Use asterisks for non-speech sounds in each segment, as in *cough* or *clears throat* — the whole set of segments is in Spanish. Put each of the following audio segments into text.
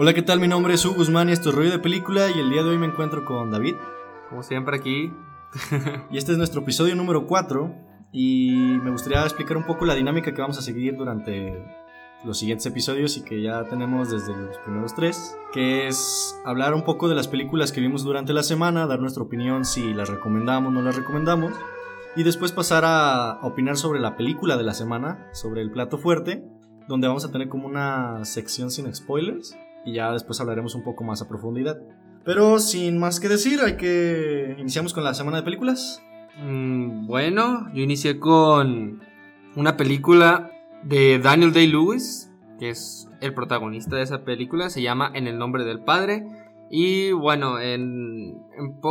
Hola, ¿qué tal? Mi nombre es Hugo Guzmán y esto es Rollo de Película y el día de hoy me encuentro con David. Como siempre aquí. y este es nuestro episodio número 4 y me gustaría explicar un poco la dinámica que vamos a seguir durante los siguientes episodios y que ya tenemos desde los primeros tres, que es hablar un poco de las películas que vimos durante la semana, dar nuestra opinión si las recomendamos o no las recomendamos, y después pasar a opinar sobre la película de la semana, sobre el plato fuerte, donde vamos a tener como una sección sin spoilers y ya después hablaremos un poco más a profundidad. Pero sin más que decir, hay que iniciamos con la semana de películas. Mm, bueno, yo inicié con una película de Daniel Day-Lewis, que es el protagonista de esa película, se llama En el nombre del Padre. Y bueno, en,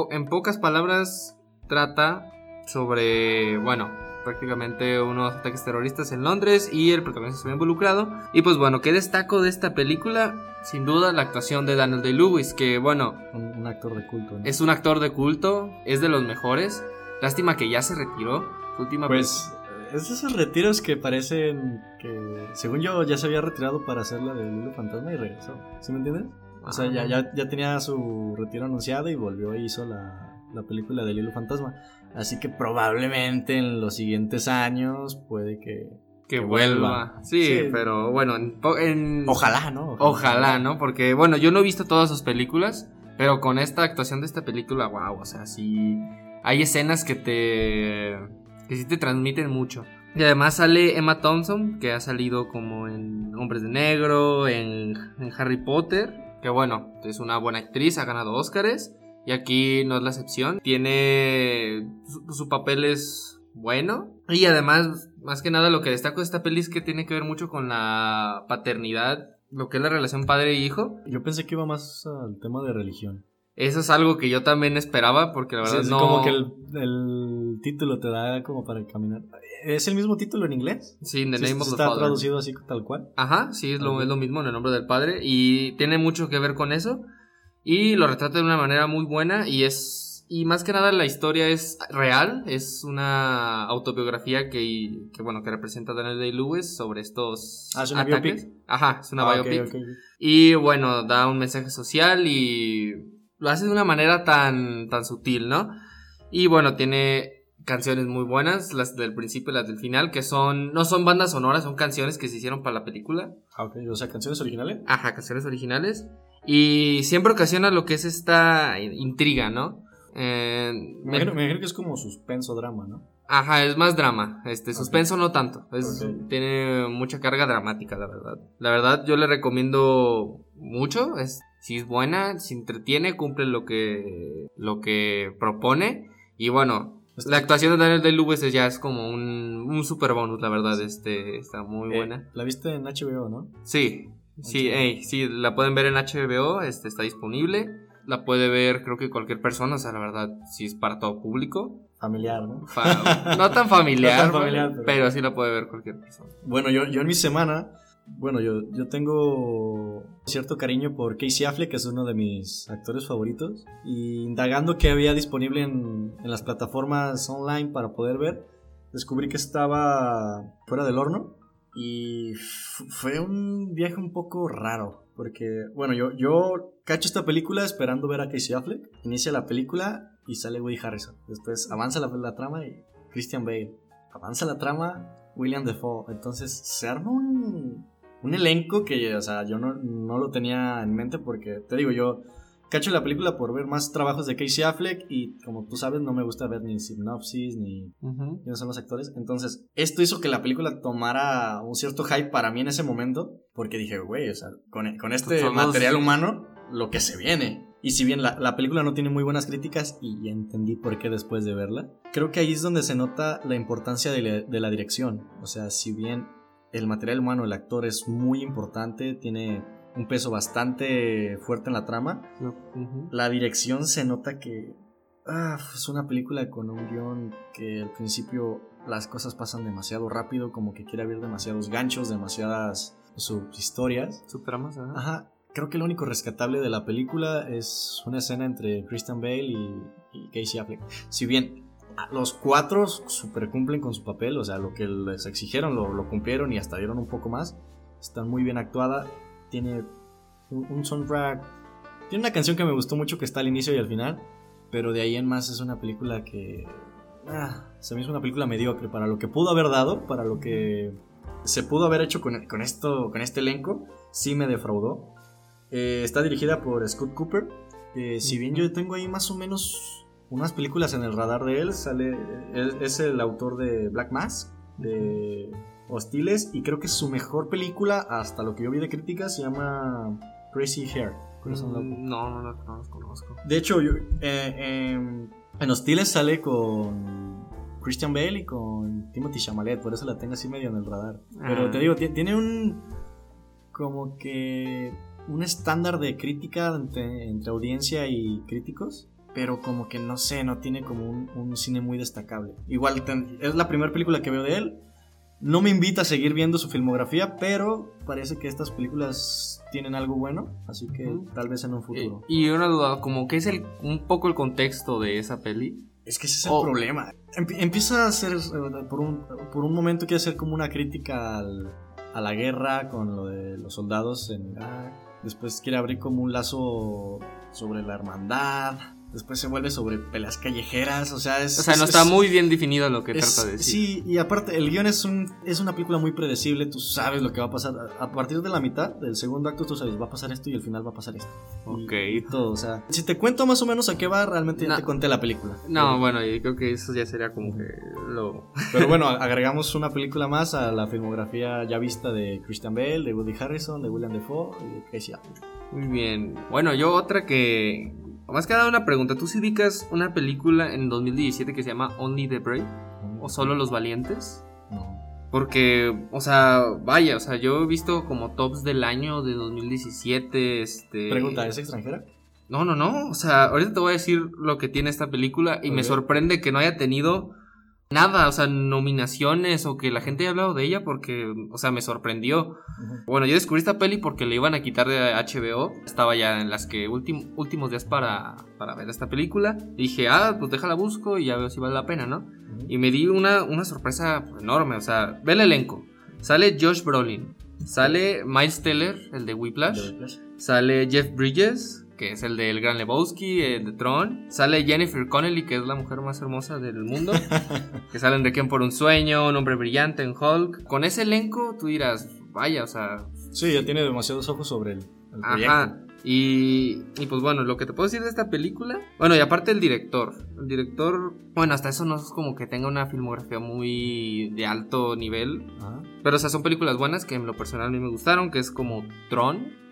en pocas palabras trata sobre, bueno, prácticamente unos ataques terroristas en Londres y el protagonista se ve involucrado. Y pues bueno, ¿qué destaco de esta película? Sin duda la actuación de Daniel Day-Lewis, que bueno... Un, actor de culto. Es un actor de culto, es de los mejores. Lástima que ya se retiró. última pues es esos retiros que parecen que, según yo, ya se había retirado para hacer la de Lilo Fantasma y regresó. ¿Sí me entiendes? O sea, ya, ya, ya, tenía su retiro anunciado y volvió e hizo la, la película de Lilo Fantasma. Así que probablemente en los siguientes años puede que, que, vuelva. Sí, pero bueno, en, ojalá, ¿no? Ojalá. ¿no? Porque bueno, yo no he visto todas sus películas, pero con esta actuación de esta película, wow, o sea, sí hay escenas que te que sí te transmiten mucho. Y además sale Emma Thompson, que ha salido como en Hombres de Negro, en, en Harry Potter, que bueno, es una buena actriz, ha ganado Oscars. Y aquí no es la excepción. Tiene. Su, papel es bueno. Y además, más que nada, lo que destaco de esta peli es que tiene que ver mucho con la paternidad. Lo que es la relación padre e hijo. Yo pensé que iba más al tema de religión. Eso es algo que yo también esperaba, porque la verdad es no. Como que el, título te da como para caminar. ¿Es el mismo título en inglés? Sí, The Name of the Está traducido así tal cual. Ajá, sí, es lo, es lo mismo en el nombre del padre. Y tiene mucho que ver con eso. Y lo retrata de una manera muy buena y es... Y más que nada la historia es real, es una autobiografía que, que bueno, que representa a Daniel Day-Lewis sobre estos ah, ¿es una ataques. Ajá, es una ah, biopic. Y bueno, da un mensaje social y lo hace de una manera tan, tan sutil, ¿no? Y bueno, tiene canciones muy buenas, las del principio y las del final, que son, no son bandas sonoras, son canciones que se hicieron para la película. Ah, ok, o sea, canciones originales. Ajá, canciones originales. Y siempre ocasiona lo que es esta intriga, ¿no? Eh, me, imagino, que es como suspenso drama, ¿no? Ajá, es más drama. Este, suspenso no tanto. Tiene mucha carga dramática, la verdad. La verdad, yo le recomiendo mucho. Es, si es buena, si entretiene, cumple lo que, lo que propone. Y bueno, este la actuación de Daniel Day-Lewis ya es como un, un super bonus, la verdad. Este, está muy eh, buena. La viste en HBO, ¿no? Sí, Sí, sí, la pueden ver en HBO, este, está disponible. La puede ver creo que cualquier persona, o sea, la verdad, si es para todo público. Familiar, ¿no? *laughs* no tan familiar, pero... sí la puede ver cualquier persona. Bueno, yo, yo en mi semana, bueno, yo, yo tengo cierto cariño por Casey Affleck, que es uno de mis actores favoritos. Y indagando qué había disponible en, en las plataformas online para poder ver, descubrí que estaba fuera del horno y fue un viaje un poco raro. Porque, bueno, yo, yo cacho esta película esperando ver a Casey Affleck. Inicia la película y sale Woody Harrison. Después avanza la, la trama y Christian Bale. Avanza la trama William Defoe. Entonces se arma un, un elenco que, o sea, yo no, no lo tenía en mente porque, te digo, yo cacho la película por ver más trabajos de Casey Affleck y como tú sabes no me gusta ver ni sinopsis ni quiénes son los actores. Entonces, esto hizo que la película tomara un cierto hype para mí en ese momento porque dije, güey, o sea, con, con este material humano, lo que se viene. Y si bien la, la, película no tiene muy buenas críticas, y entendí por qué después de verla, creo que ahí es donde se nota la importancia de la, de la dirección. O sea, si bien el material humano, el actor es muy importante, tiene un peso bastante fuerte en la trama. La dirección se nota que ah, es una película con un guion que al principio las cosas pasan demasiado rápido, como que quiere abrir demasiados ganchos, demasiadas subhistorias. Subtramas, ajá. Creo que lo único rescatable de la película es una escena entre Christian Bale y, Casey Affleck. Si bien los cuatro super cumplen con su papel, o sea, lo que les exigieron lo, lo cumplieron y hasta dieron un poco más, están muy bien actuada tiene un, un soundtrack. Tiene una canción que me gustó mucho que está al inicio y al final, pero de ahí en más es una película que ah, se me hizo una película mediocre para lo que pudo haber dado, para lo que se pudo haber hecho con, con esto, con este elenco, sí me defraudó. Eh, está dirigida por Scott Cooper. Eh, si bien yo tengo ahí más o menos unas películas en el radar de él, sale, es, es el autor de Black Mask, de Hostiles, y creo que su mejor película, hasta lo que yo vi de crítica, se llama Crazy Hair. Mm, No, no, no, no los conozco. De hecho, yo, eh, em, en Hostiles sale con Christian Bale y con Timothy Chalamet, por eso la tengo así medio en el radar. Pero Ah. te digo, ti- tiene un como que un estándar de crítica entre, entre audiencia y críticos, pero como que no sé, no tiene como un, un cine muy destacable. Igual es la primera película que veo de él. No me invita a seguir viendo su filmografía, pero parece que estas películas tienen algo bueno, así que tal vez en un Eh, futuro. y una duda, como que es el, un poco el contexto de esa peli. Es que ese es el Oh. problema. Empie- empieza a ser, eh, por un, por un momento quiere hacer como una crítica al- a la guerra con lo de los soldados en Irak. Después quiere abrir como un lazo sobre la hermandad. Después se vuelve sobre peleas callejeras. O sea, es. O sea, no es- está es- muy bien definido lo que es- trata de decir. Sí, y aparte, el guion es, un, es una película muy predecible. Tú sabes lo que va a pasar. A partir de la mitad del segundo acto, tú sabes, va a pasar esto y al final va a pasar esto. Ok. Y, todo, o sea. Si te cuento más o menos a qué va, realmente ya No. te conté la película. No, bueno, yo creo que eso ya sería como que lo... *laughs* Pero bueno, agregamos una película más a la filmografía ya vista de Christian Bale, de Woody Harrison, de William Defoe y de Casey Affleck. Muy bien. Bueno, yo otra que... Más que nada una pregunta. ¿Tú sí ubicas una película en 2017 que se llama Only the Brave? ¿O Solo los Valientes? No. Porque, o sea, vaya, o sea, yo he visto como tops del año de 2017, este... Pregunta, ¿es extranjera? No, no, no. O sea, ahorita te voy a decir lo que tiene esta película y me sorprende que no haya tenido nada, o sea, nominaciones o que la gente haya hablado de ella porque, o sea, me sorprendió. Bueno, yo descubrí esta peli porque le iban a quitar de HBO. Estaba ya en las que últim- últimos días para, para ver esta película. Y dije, ah, pues déjala busco y ya veo si vale la pena, ¿no? Y me di una, una sorpresa enorme. O sea, ve el elenco. Sale Josh Brolin. Sale Miles Teller, el de Whiplash. Sale Jeff Bridges, que es el del Gran Lebowski, el de Tron. Sale Jennifer Connelly, que es la mujer más hermosa del mundo. *laughs* que sale en Requiem por un sueño, Un hombre brillante en Hulk. Con ese elenco, tú dirás, vaya, o sea, Sí, ya tiene demasiados ojos sobre el, el Ajá. Y, y pues bueno, lo que te puedo decir de esta película. Bueno, y aparte el director. El director, bueno, hasta eso no es como que tenga una filmografía muy de alto nivel. Ajá. Pero, o sea, son películas buenas que en lo personal a mí me gustaron, que es como Tron.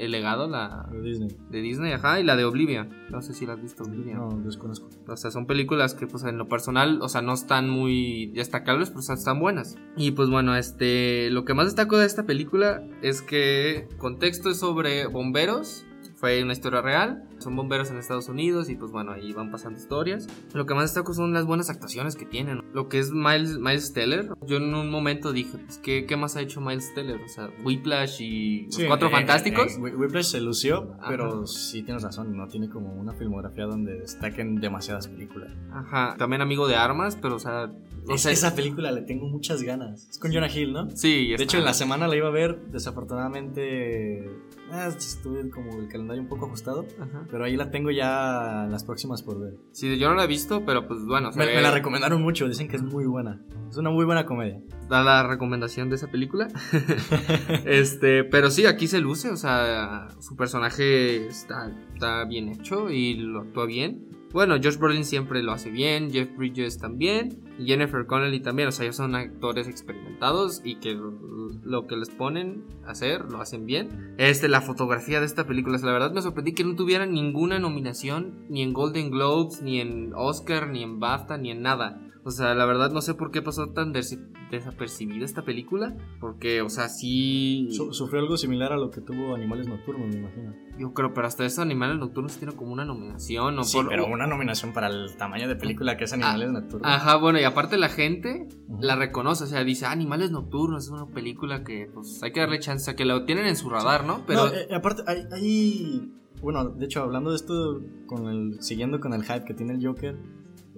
El legado, la De Disney. de Disney, ajá, y la de Oblivion. No sé si la has visto, Oblivion. No, desconozco. O sea, son películas que, pues, en lo personal, o sea, no están muy destacables, pero o sea, están buenas. Y pues bueno, este, lo que más destaco de esta película es que contexto es sobre bomberos. Fue una historia real. Son bomberos en Estados Unidos y pues bueno, ahí van pasando historias. Lo que más destaco son las buenas actuaciones que tienen. Lo que es Miles, Miles Teller. Yo en un momento dije, pues, ¿qué, qué más ha hecho Miles Teller? O sea, Whiplash y Los Cuatro eh, Fantásticos. eh, Whi- Whiplash se lució, Ajá. pero sí tienes razón, no tiene como una filmografía donde destaquen demasiadas películas. Ajá. También amigo de armas, pero o sea... o Es- sea, esa película le tengo muchas ganas. Es con Jonah Hill, ¿no? Sí, De hecho, en la semana la iba a ver, desafortunadamente ah, estuve como el calendario un poco ajustado, Ajá. pero ahí la tengo ya las próximas por ver. Sí, yo no la he visto, pero pues bueno, Me, me la recomendaron mucho, dicen que es muy buena. Es una muy buena comedia. da la recomendación de esa película. *laughs* *laughs* este, pero sí, aquí se luce, o sea, su personaje está, está bien hecho y lo actúa bien. Bueno, Josh Brolin siempre lo hace bien, Jeff Bridges también, y Jennifer Connelly también, o sea, ellos son actores experimentados y que lo, que les ponen a hacer lo hacen bien. Este, la fotografía de esta película, la verdad me sorprendí que no tuviera ninguna nominación, ni en Golden Globes, ni en Oscar, ni en BAFTA, ni en nada. O sea, la verdad no sé por qué pasó tan des- desapercibida esta película. Porque, o sea, sí. Su- sufrió algo similar a lo que tuvo Animales Nocturnos, me imagino. Yo creo, pero hasta eso Animales Nocturnos tiene como una nominación. O Sí, por- pero una nominación para el tamaño de película que es Animales Nocturnos. Ajá, bueno, y aparte la gente la reconoce. O sea, dice, "Ah, Animales Nocturnos es una película que, pues, hay que darle chance a que lo tienen en su radar, ¿no? Pero. No, eh, aparte, hay, hay- Bueno, de hecho, hablando de esto, con el, siguiendo con el hype que tiene el Joker,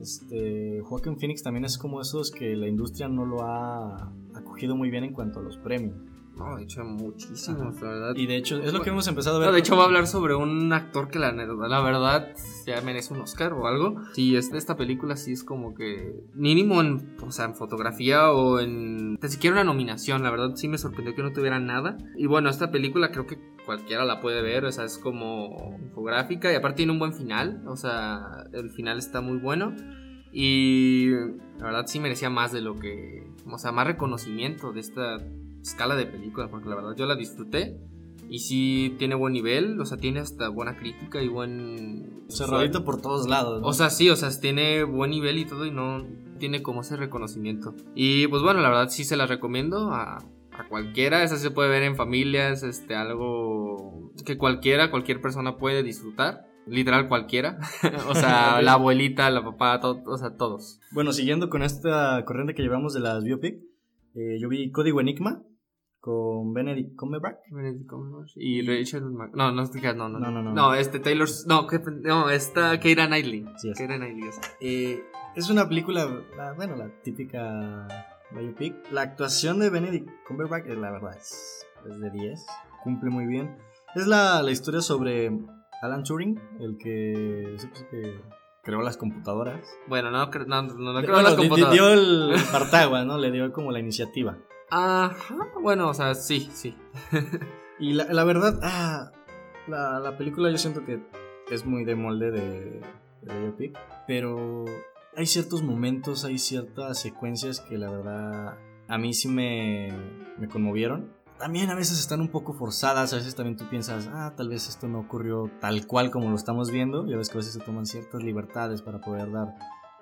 este, Joaquin Phoenix también es como esos que la industria no lo ha acogido muy bien en cuanto a los premios. No, de hecho, muchísimos, la verdad. Y de hecho, es lo que hemos empezado a ver. No, de hecho, va a hablar sobre un actor que la, la verdad ya merece un Oscar o algo. Sí, es, esta película sí es como que mínimo en, o sea, en fotografía o en... Ni siquiera una nominación, la verdad sí me sorprendió que no tuviera nada. Y bueno, esta película creo que cualquiera la puede ver, o sea, es como infográfica y aparte tiene un buen final, o sea, el final está muy bueno. Y la verdad sí merecía más de lo que, o sea, más reconocimiento de esta escala de película, porque la verdad yo la disfruté. Y sí tiene buen nivel, o sea, tiene hasta buena crítica y buen... Cerradito por todos lados. O sea, sí, o sea, tiene buen nivel y todo y no tiene como ese reconocimiento. Y pues bueno, la verdad sí se la recomiendo a, a cualquiera. Esa se puede ver en familias, este, algo que cualquiera, cualquier persona puede disfrutar. Literal cualquiera. *laughs* o sea, *laughs* la abuelita, la papá, o sea, todos. Bueno, siguiendo con esta corriente que llevamos de las biopic, eh, yo vi Código Enigma con Benedict Cumberbatch. Benedict Cumberbatch y Rachel Mac no, no, no, no, No, no, no. No, este Taylor, no, que- no, esta Keira Knightley. Sí, es. Keira Knightley. esa. Eh, es una película, la- bueno, la típica biopic. La actuación de Benedict Cumberbatch, eh, la verdad, es, es de 10. Cumple muy bien. Es la, la historia sobre Alan Turing, el que, que creó las computadoras. Bueno, no, no, no, no creo Bueno, las computadoras. dio el *laughs* partaguas, ¿no? Le dio como la iniciativa. Ajá, bueno, o sea, sí, sí. *laughs* Y la, la verdad, ah, la, la película yo siento que es muy de molde de, de biopic, pero hay ciertos momentos, hay ciertas secuencias que la verdad a mí sí me, me conmovieron. También a veces están un poco forzadas, a veces también tú piensas, ah, tal vez esto no ocurrió tal cual como lo estamos viendo, ya ves que a veces se toman ciertas libertades para poder dar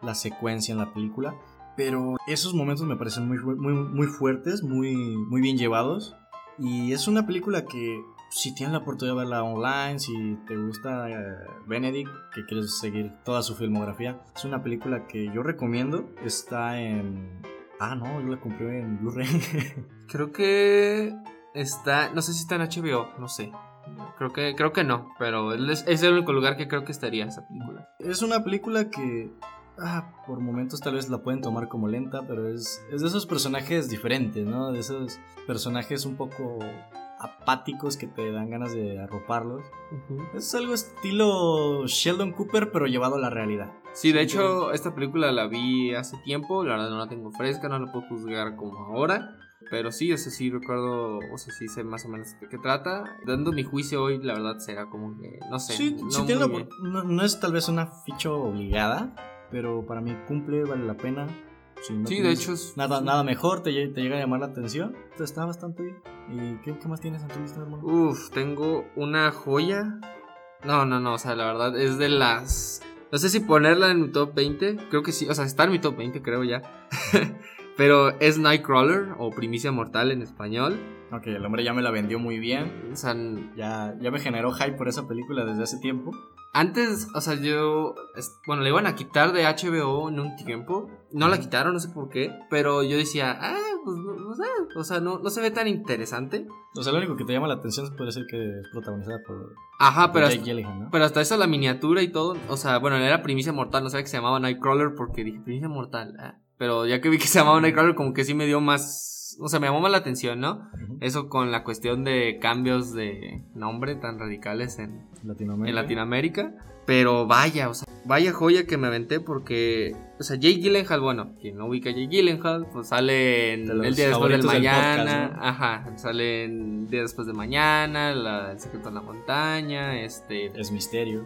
la secuencia en la película. Pero esos momentos me parecen muy, muy, muy fuertes, muy, muy bien llevados. Y es una película que si tienes la oportunidad de verla online, si te gusta eh, Benedict, que quieres seguir toda su filmografía, es una película que yo recomiendo. Está en... Ah, no, yo la compré en Blu-ray. *laughs* Creo que está, no sé si está en HBO, no sé. Creo que, creo que no, pero es, es el único lugar que creo que estaría esa película. es una película que... Ah, por momentos tal vez la pueden tomar como lenta, pero es, es de esos personajes diferentes, ¿no? De esos personajes un poco apáticos que te dan ganas de arroparlos. Es algo estilo Sheldon Cooper, pero llevado a la realidad. Sí, de hecho, esta película la vi hace tiempo, la verdad no la tengo fresca, no la puedo juzgar como ahora. Pero sí, o sea, sí recuerdo, o sea, sí sé más o menos de qué trata. Dando mi juicio hoy, la verdad será como que, no sé. Sí, no bien. opor- no, no es tal vez una ficha obligada, pero para mí cumple, vale la pena. Si no Sí, de hecho es- Nada, nada mejor, te, lle- te llega a llamar la atención. Entonces está bastante bien. ¿Y qué, qué más tienes en tu lista, hermano? Uf, tengo una joya. No, no, no, o sea, la verdad es de las... No sé si ponerla en mi top 20, creo que sí, o sea, está en mi top 20, creo ya. *laughs* Pero es Nightcrawler o Primicia Mortal en español. Ok, el hombre ya me la vendió muy bien. O sea, Ya, ya me generó hype por esa película desde hace tiempo. antes, o sea, yo... Bueno, le iban a quitar de HBO en un tiempo. No la quitaron, no sé por qué. Pero yo decía, ah, pues no, sé. O sea, no, no se ve tan interesante. O sea, lo único que te llama la atención puede ser que es protagonizada por, Ajá, por pero... Jake hasta-. Pero hasta eso la miniatura y todo, o sea, bueno, era Primicia Mortal, no sabía que se llamaba Nightcrawler porque dije Primicia Mortal, ah. Pero ya que vi que se llamaba Nightcrawler como que sí me dio más, o sea, me llamó más la atención, ¿no? Eso con la cuestión de cambios de nombre tan radicales en, Latinoamérica. en Latinoamérica, pero vaya, o sea, vaya joya que me aventé porque, o sea, Jake Gyllenhaal, bueno, quien no ubica a Jake Gyllenhaal, pues sale en De los El Día Después del Mañana, podcast, ¿no? ajá, sale en El Día Después de Mañana, la, El Secreto en la Montaña, este... Es misterio.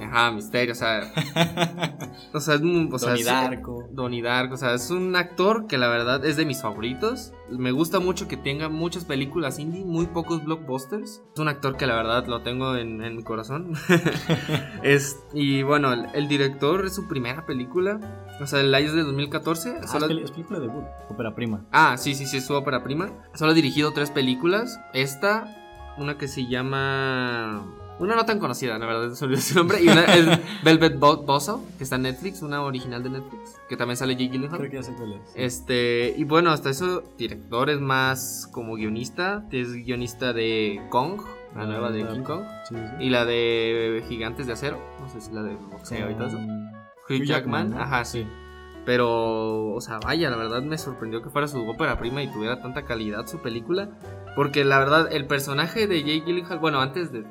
Ajá, misterio, o sea, *laughs* o sea, es un- o sea, Donnie Darko. Donnie Darko, o sea, es un actor que la verdad es de mis favoritos. Me gusta mucho que tenga muchas películas indie, muy pocos blockbusters. Es un actor que la verdad lo tengo en, en mi corazón. *laughs* es, y bueno, el, el director es su primera película, o sea, el es de 2014. Ah, solo- es, película de debut. Ópera prima. Ah, sí, sí, sí, es su ópera prima. Solo ha dirigido tres películas. Esta, una que se llama... Una no tan conocida, la verdad, se olvidó su nombre. Y una es *laughs* Velvet Bo- Buzzsaw, que está en Netflix, una original de Netflix, que también sale Jake Gyllenhaal. Creo que ya sé cuál es. Este, y bueno, hasta eso, director es más como guionista. Es guionista de Kong, la Ah, nueva de. King Kong. Sí, sí. Y la de Gigantes de Acero. No sé si la de boxeo y todo eso. Con Hugh Jackman, ajá, sí. Pero, o sea, vaya, la verdad me sorprendió que fuera su ópera prima y tuviera tanta calidad su película. Porque la verdad, el personaje de Jake Gyllenhaal, bueno, antes de,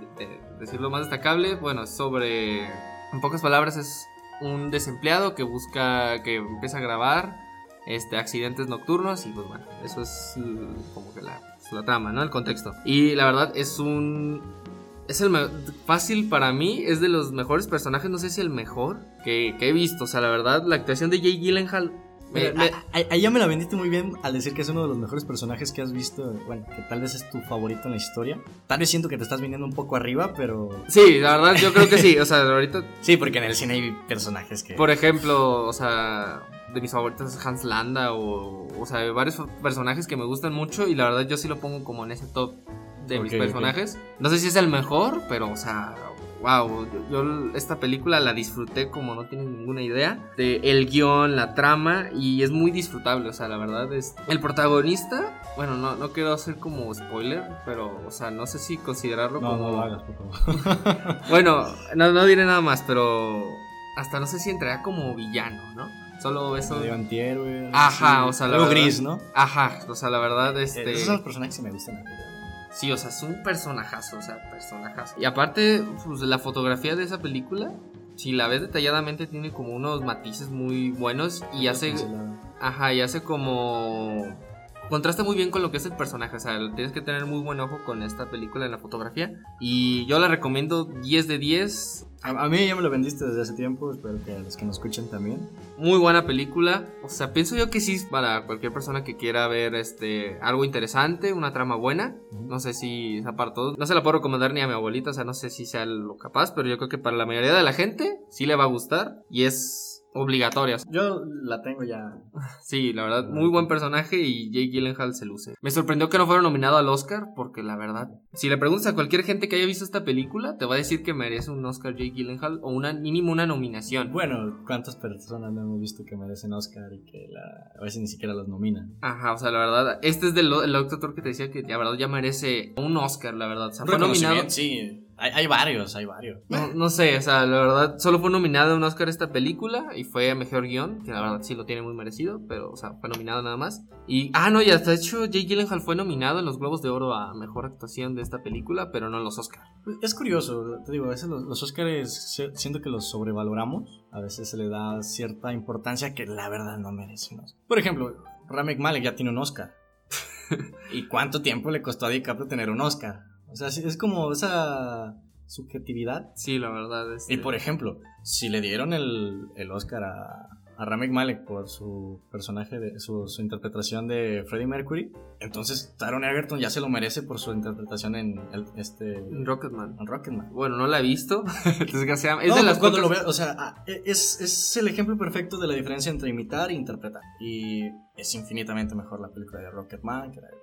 de decirlo más destacable, bueno, sobre, en pocas palabras, es un desempleado que busca, que empieza a grabar este, accidentes nocturnos y pues bueno, eso es como que la, la trama, ¿no? El contexto. Y la verdad es un... Es el fácil para mí, es de los mejores personajes, no sé si el mejor que, que he visto. O sea, la verdad, la actuación de Jay Gyllenhaal Ahí ya me la vendiste muy bien al decir que es uno de los mejores personajes que has visto. Bueno, que tal vez es tu favorito en la historia. Tal vez siento que te estás viniendo un poco arriba, pero. Sí, la verdad, yo creo que sí. O sea, ahorita. *laughs* Sí, porque en el cine hay personajes que. Por ejemplo, o sea, de mis favoritos es Hans Landa o. O sea, varios personajes que me gustan mucho y la verdad yo sí lo pongo como en ese top de mis personajes. No sé si es el mejor, pero, o sea, wow, yo, esta película la disfruté como no tienen ninguna idea. De el guion, la trama, y es muy disfrutable, o sea, la verdad es... El protagonista, bueno, no, no quiero hacer como spoiler, pero, o sea, no sé si considerarlo como... No lo hagas, por favor. *laughs* *laughs* bueno, no, no diré nada más, pero hasta no sé si entraría como villano, ¿no? Solo eso. De antihéroe. Ajá, o sea, la verdad, gris, ¿no? Ajá, o sea, la verdad, eh, este. esos son los personajes que me gustan. Sí, o sea, es un personajazo, o sea, personajazo. Y aparte, pues la fotografía de esa película, si la ves detalladamente, tiene como unos matices muy buenos y hace. Ajá, y hace como. Contrasta muy bien con lo que es el personaje, o sea, tienes que tener muy buen ojo con esta película en la fotografía. Y yo la recomiendo 10 de 10. A, mí ya me lo vendiste desde hace tiempo, espero que a los que nos escuchen también. Muy buena película. O sea, pienso yo que sí para cualquier persona que quiera ver este algo interesante, una trama buena. No sé si esa parte no se la puedo recomendar ni a mi abuelita, o sea, no sé si sea lo capaz, pero yo creo que para la mayoría de la gente sí le va a gustar y es obligatorias. Yo la tengo ya. Sí, la verdad, muy buen personaje y Jake Gyllenhaal se luce. Me sorprendió que no fuera nominado al Oscar porque la verdad, si le preguntas a cualquier gente que haya visto esta película, te va a decir que merece un Oscar Jake Gyllenhaal o una mínimo una nominación. Bueno, ¿cuántas personas no hemos visto que merecen Oscar y que la, a veces ni siquiera los nominan? Ajá, o sea, la verdad, este es del el actor que te decía que la verdad ya merece un Oscar, la verdad. O sea, fue nominado. Sí, hay, varios, hay varios. No, sé, o sea, la verdad, solo fue nominada a un Oscar esta película y fue a mejor guion, que la verdad sí lo tiene muy merecido, pero, o sea, fue nominado nada más. Y, ah, no, y hasta hecho, Jake Gyllenhaal fue nominado en los Globos de Oro a mejor actuación de esta película, pero no en los Oscars. Es curioso, te digo, a veces los, los Oscars siento que los sobrevaloramos, a veces se le da cierta importancia que la verdad no merecemos. Por ejemplo, Ramek Malek ya tiene un Oscar. *laughs* ¿Y cuánto tiempo le costó a DiCaprio tener un Oscar? O sea, es como esa subjetividad. Sí, la verdad es. Y por ejemplo, si le dieron el, el Oscar a, a Ramek Malek por su personaje, de su, interpretación de Freddie Mercury, entonces Taron Egerton ya se lo merece por su interpretación en el, este Rocketman. En Rocketman. Bueno, no la he visto, *laughs* desgraciadamente. Es de las cuando lo veo, o sea, e, es, es el ejemplo perfecto de la diferencia entre imitar e interpretar. Y es infinitamente mejor la película de Rocketman que la de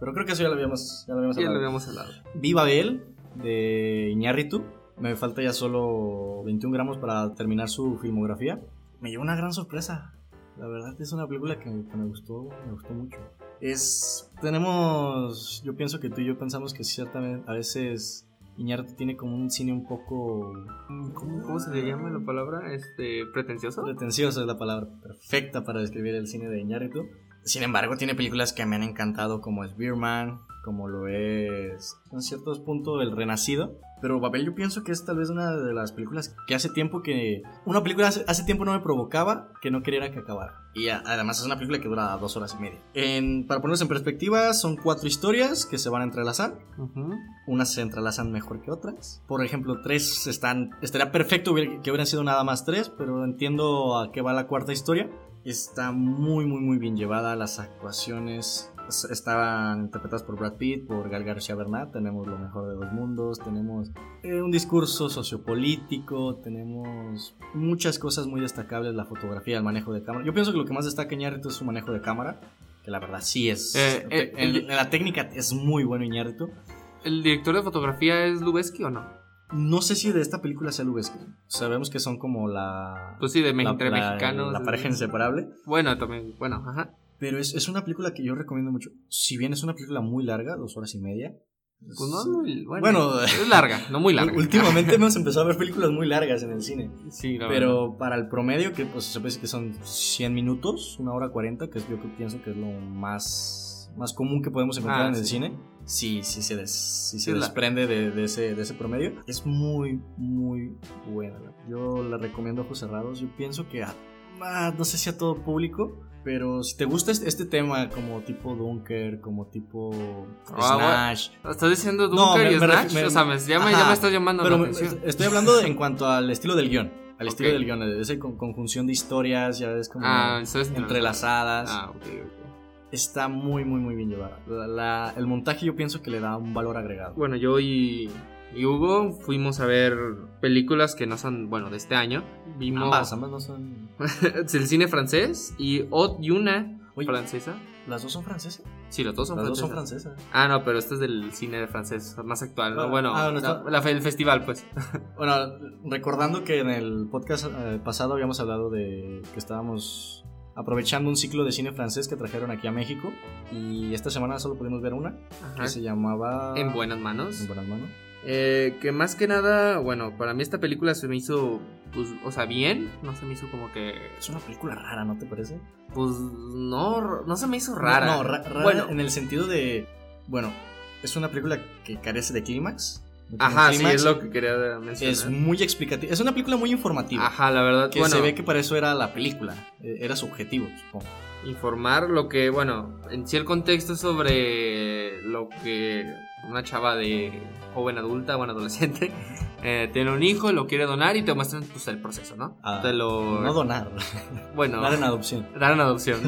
Pero creo que eso ya lo habíamos, ya lo habíamos hablado. Ya lo habíamos hablado. Viva Bell de Iñárritu. Me falta ya solo 21 gramos para terminar su filmografía. Me llevó una gran sorpresa. La verdad es una película que, me gustó, me gustó mucho. Es, tenemos, yo pienso que tú y yo pensamos que ciertamente a veces Iñárritu tiene como un cine un poco... ¿Cómo, ¿Cómo, se le llama la palabra? Este, ¿Pretencioso? Pretencioso es la palabra perfecta para describir el cine de Iñárritu. Sin embargo, tiene películas que me han encantado como es Beerman, como lo es en ciertos puntos El Renacido. Pero Babel yo pienso que es tal vez una de las películas que hace tiempo que... Una película hace, tiempo no me provocaba que no quería que acabara. Y además es una película que dura dos horas y media. En, para ponerse en perspectiva, son cuatro historias que se van a entrelazar. Unas se entrelazan mejor que otras. Por ejemplo, tres están... Estaría perfecto que hubieran sido nada más tres, pero entiendo a qué va la cuarta historia. Está muy, muy, muy bien llevada. Las actuaciones estaban interpretadas por Brad Pitt, por Gal García Bernat. Tenemos lo mejor de dos mundos. Tenemos eh, un discurso sociopolítico. Tenemos muchas cosas muy destacables. La fotografía, el manejo de cámara. Yo pienso que lo que más destaca Iñárritu es su manejo de cámara. Que la verdad sí es. Eh, eh, en, la técnica es muy bueno Iñárritu. ¿El director de fotografía es Lubeski o no? No sé si de esta película sea Lubeski. Sabemos que son como la. Pues sí, de entre mexicanos. La pareja inseparable. Bueno, también. Bueno, ajá. Pero es, es, una película que yo recomiendo mucho. Si bien es una película muy larga, dos horas y media, Pues no, muy, bueno, Bueno, es larga, no muy larga. *laughs* Últimamente hemos empezado a ver películas muy largas en el cine. Sí, la verdad. Pero para el promedio, que pues se parece que son 100 minutos, una hora 40, que es yo pienso que es lo más, más común que podemos encontrar Ah, en el sí. cine. Sí, sí se, des- sí se desprende de, de ese, de ese promedio. Es muy, muy buena. Yo la recomiendo a ojos cerrados. Yo pienso que a, ah, no sé si a todo público, pero si te gusta este, este tema como tipo Dunker, como tipo Ah, Snatch, ¿Estás diciendo No, Dunker me- y me Snatch? ref- me- o sea, me, ya, me, Ajá, ya me estás llamando Pero la me- atención. estoy hablando en cuanto al estilo del guion. Al estilo del guion, de esa con- conjunción de historias, ya ves como Ah, entrelazadas. Ah, ok, ok. Está muy, muy, muy bien llevada. La- la- el montaje yo pienso que le da un valor agregado. Bueno, yo y, y Hugo fuimos a ver películas que no son, bueno, de este año. Vimos ambas, ambas no son... *laughs* el cine francés y, y una Oye, francesa. ¿las dos son francesas? Sí, los dos son Las dos francesas. son francesas. Ah, no, pero este es del cine francés, más actual, ¿no? Ah, Bueno, ah, la- la el festival, pues. *laughs* Bueno, recordando que en el podcast eh, pasado habíamos hablado de que estábamos aprovechando un ciclo de cine francés que trajeron aquí a México y esta semana solo pudimos ver una Ajá. que se llamaba En buenas manos. En buenas manos. Eh, que más que nada, bueno, para mí esta película se me hizo, pues, o sea, bien. No se me hizo como que, Es una película rara, ¿no te parece? pues, no, no se me hizo rara. No, ra- rara Bueno. en el sentido de, bueno, es una película que carece de clímax. no Ajá, sí, es lo que quería mencionar. Es muy explicativa. Es una película muy informativa. Ajá, la verdad, Que bueno, se ve que para eso era la película. eh, Era su objetivo, supongo. informar lo que, bueno, en sí el contexto sobre lo que una chava de joven adulta, bueno, adolescente, *laughs* eh, tiene un hijo, lo quiere donar y te muestran pues, el proceso, ¿no? Ah, te lo... No donar, bueno, dar en adopción. *laughs* dar en adopción.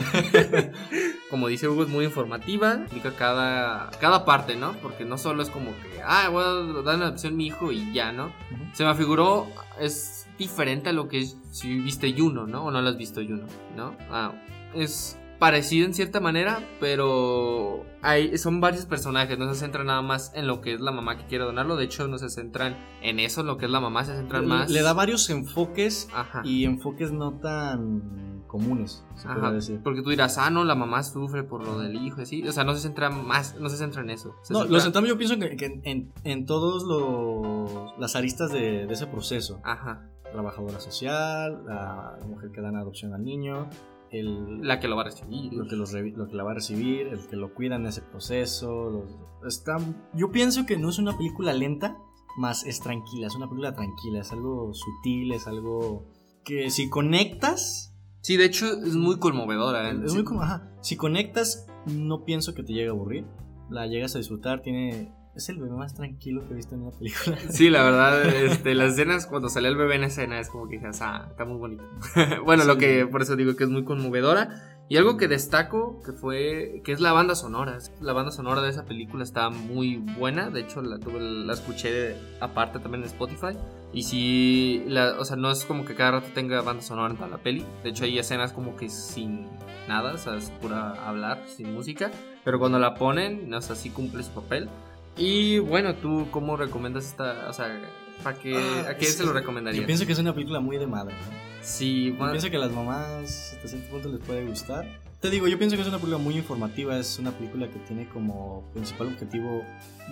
*laughs* como dice Hugo, es muy informativa, explica cada, cada parte, ¿no? Porque no solo es como que, ah, voy a dar en adopción a mi hijo y ya, ¿no? Se me figuró, es diferente a lo que es si viste Juno, ¿no? O no lo has visto Juno, ¿no? Ah, es parecido en cierta manera, pero hay, son varios personajes, no se centran nada más en lo que es la mamá que quiere donarlo, de hecho no se centran en eso, lo que es la mamá, se centran más... Le da varios enfoques Ajá. y enfoques no tan comunes, se Ajá, decir. porque tú dirás, ah, no, la mamá sufre por lo del hijo, así, o sea, no se centra más, no se centra en eso. se No, centra- lo centramos yo pienso que, que en, en todos los las aristas de, de ese proceso. Ajá, Trabajadora social, la mujer que da en adopción al niño, el, la que lo va a recibir. lo, que los lo que la va a recibir, el que lo cuida en ese proceso. los- está, yo pienso que no es una película lenta, más es tranquila, es una película tranquila, es algo sutil, es algo que si conectas, Sí, de hecho es muy conmovedora. ¿eh? es Sí. muy ajá, si conectas, no pienso que te llegue a aburrir, la llegas a disfrutar, tiene, es el bebé más tranquilo que he visto en una película. *laughs* Sí, la verdad, este, las escenas, cuando sale el bebé en escena, es como que dices, ah, está muy bonito. *laughs* bueno, lo Sí. que, por eso digo que es muy conmovedora. Y algo que destaco, que fue, que es la banda sonora. La banda sonora de esa película está muy buena. De hecho, la, tuve, la escuché aparte también en Spotify. Y sí, la, o sea, no es como que cada rato tenga banda sonora en toda la peli. De hecho, hay escenas como que sin nada, o sea, es pura hablar, sin música. Pero cuando la ponen, o sea, sí cumple su papel. Y bueno, ¿tú cómo recomiendas esta? O sea, ¿para qué, Ah, ¿a es- se lo Yo recomendarías? pienso que es una película muy de madre. ¿no? Sí, Yo bueno, pienso que a las mamás hasta cierto punto les puede gustar. Te digo, yo pienso que es una película muy informativa, es una película que tiene como principal objetivo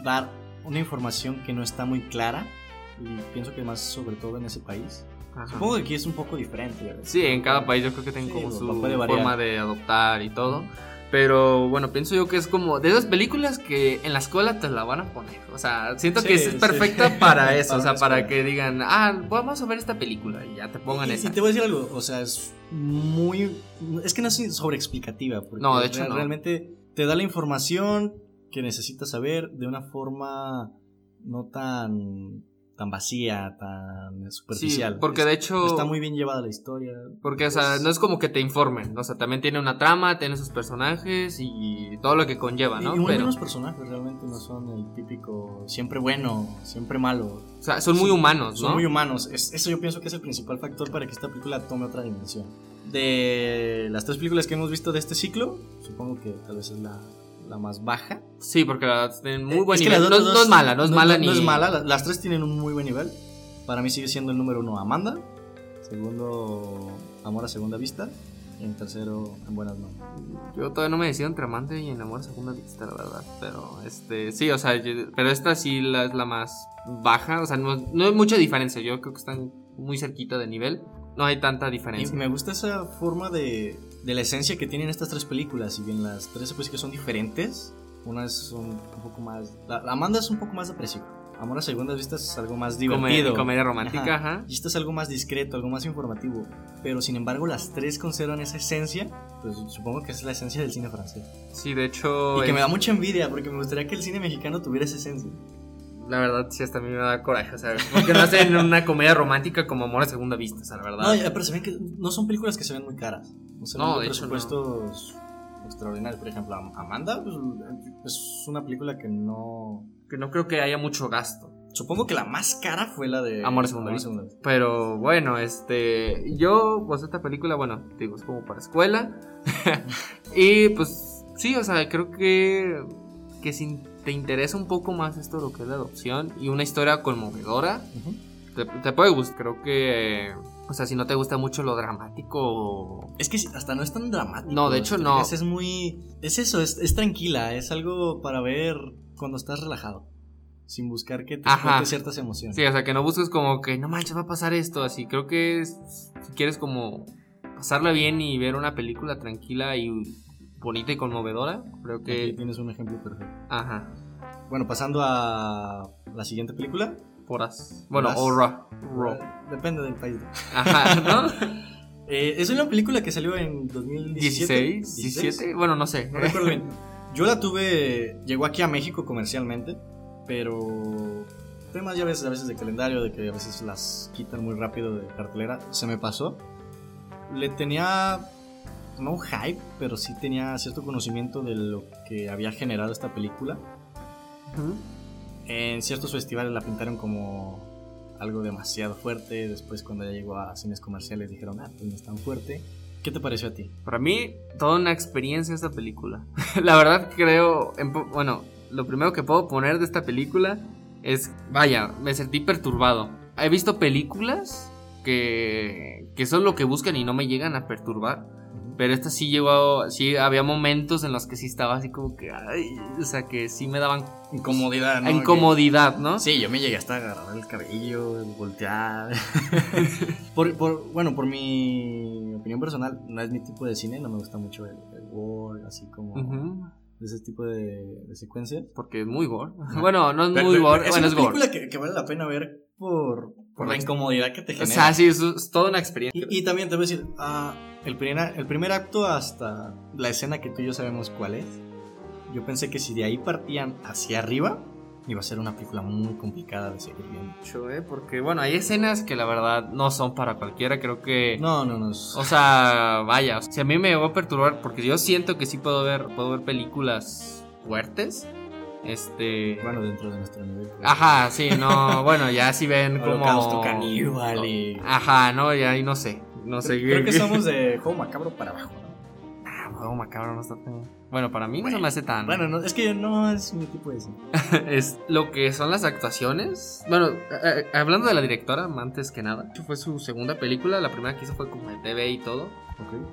dar una información que no está muy clara y pienso que más sobre todo en ese país. ajá. Supongo que aquí es un poco diferente. ¿verdad? Sí, en cada país yo creo que tienen Sí, como su forma de adoptar y todo. Pero bueno, pienso yo que es como de esas películas que en la escuela te la van a poner. O sea, siento Sí, que es sí. perfecta *laughs* para eso. o sea, Para que digan, ah, vamos a ver esta película y ya te pongan y, esa. y te voy a decir algo, o sea, es muy... Es que no es sobreexplicativa. No, de hecho no. Realmente te da la información que necesitas saber de una forma no tan, tan vacía, tan Sí, superficial. porque de hecho. Está muy bien llevada la historia. Porque, o sea, no es como que te informen. O sea, también tiene una trama, tiene sus personajes y todo lo que conlleva, ¿no? Y, muy Pero, buenos personajes, realmente no son el típico siempre bueno, siempre malo. o sea, son muy humanos, Son ¿no? muy humanos. Es- eso yo pienso que es el principal factor para que esta película tome otra dimensión. De las tres películas que hemos visto de este ciclo, supongo que tal vez es la, la más baja. Sí, porque la tienen muy Eh, buen es que nivel. las No, no dos- es mala, no es mala ni. No es mala, la- las tres tienen un muy buen nivel. Para mí sigue siendo el número uno Amanda. Segundo, Amor a Segunda Vista. y en tercero, En buenas manos. Yo todavía no me decido entre Amante y En Amor a Segunda Vista, la verdad. Pero, este, sí, o sea, yo- pero esta sí la, es la más baja. O sea, no, no hay mucha diferencia. Yo creo que están muy cerquita de nivel. No hay tanta Y diferencia. me gusta esa forma de, de la esencia que tienen estas tres películas. Si bien las tres pues que son diferentes, una es un, un poco más. La, la Amanda es un poco más depresiva. Amor a segundas vistas es algo más divertido. comedia romántica, Ajá. ajá. Y esto es algo más discreto, algo más informativo. Pero sin embargo, las tres conservan esa esencia. Pues supongo que es la esencia del cine francés. Sí, de hecho. Y que me es- da mucha envidia porque me gustaría que el cine mexicano tuviera esa esencia. La verdad, sí, hasta a mí me da coraje, o sea, porque no hacen una comedia romántica como Amor a Segunda Vista, o sea, la verdad. No, pero se ven que no son películas que se ven muy caras. No, se ven No, de de hecho, presupuestos extraordinarios. Por ejemplo, Am- Amanda pues, es una película que no. Que no creo que haya mucho gasto. Supongo que la más cara fue la de Amor vista. Pero bueno, este. Yo, pues esta película, bueno, digo, es como para escuela. *laughs* y pues sí, o sea, creo que. Que si te interesa un poco más esto, lo que es la adopción y una historia conmovedora, te puede gustar. Creo que. O sea, si no te gusta mucho lo dramático. Es que hasta no es tan dramático. No, de hecho, ¿te no. Es muy. Es eso, es, es tranquila. Es algo para ver cuando estás relajado. Sin buscar que te Ajá. ciertas emociones. Sí, o sea, que no busques como que no manches, va a pasar esto. Así, creo que es- si quieres como pasarla bien y ver una película tranquila y bonita y conmovedora, creo Aquí que. tienes un ejemplo perfecto. Ajá. Bueno, pasando a la siguiente película. Poras. Bueno, o Raw. Raw. Depende del país. Ajá, ¿no? *laughs* Eh, es una película que salió en 2017. 16, 17, bueno, no sé. No recuerdo bien. Yo la tuve, llegó aquí a México comercialmente, pero temas ya ves a veces de calendario, de que a veces las quitan muy rápido de cartelera, se me pasó. Le tenía, no hype, pero sí tenía cierto conocimiento de lo que había generado esta película. Ujú. En ciertos festivales la pintaron como algo demasiado fuerte, después cuando ya llegó a cines comerciales dijeron, ah, pues no es tan fuerte. ¿Qué te pareció a ti? Para mí, toda una experiencia esta película. *laughs* La verdad creo, en bueno, lo primero que puedo poner de esta película es, vaya, me sentí perturbado. He visto películas que, que son lo que buscan y no me llegan a perturbar. Pero esta sí llegó, sí había momentos en los que sí estaba así como que, ay, o sea, que sí me daban Incomodidad, ¿no? incomodidad, ¿no? Sí, yo me llegué hasta agarrar el cabello, voltear. *laughs* por, por- bueno, por mi opinión personal, no es mi tipo de cine, no me gusta mucho el, el gore, así como ese tipo de, de secuencias. Porque es muy gore. Bueno, no es Pero- muy pero gore, es bueno, una es gore. película que, que vale la pena ver por, por la incomodidad que te O genera. sea, sí, es, es toda una experiencia. y, y también te voy a decir, ah, el, primer, el primer acto hasta la escena que tú y yo sabemos cuál es, yo pensé que si de ahí partían hacia arriba, iba a ser una película muy complicada de seguir viendo. mucho, ¿eh? Porque, bueno, hay escenas que la verdad no son para cualquiera. Creo que. No, no, no. es- O sea, vaya. Si a mí me llegó a perturbar, porque yo siento que sí puedo ver, puedo ver películas fuertes. Este. Bueno, dentro de nuestro nivel. pues. Ajá, sí, no. Bueno, ya si ven *laughs* como. Holocausto caníbal y... Ajá, no, ya y no sé. No sé Creo que somos de *laughs* juego macabro para abajo. ¿no? Ah, juego macabro no está tan. Bueno, para mí no se me hace tan. Bueno, no, es que no es mi tipo de *laughs* es lo que son las actuaciones. Bueno, eh, hablando de la directora, antes que nada, fue su segunda película. La primera que hizo fue como de TV y todo,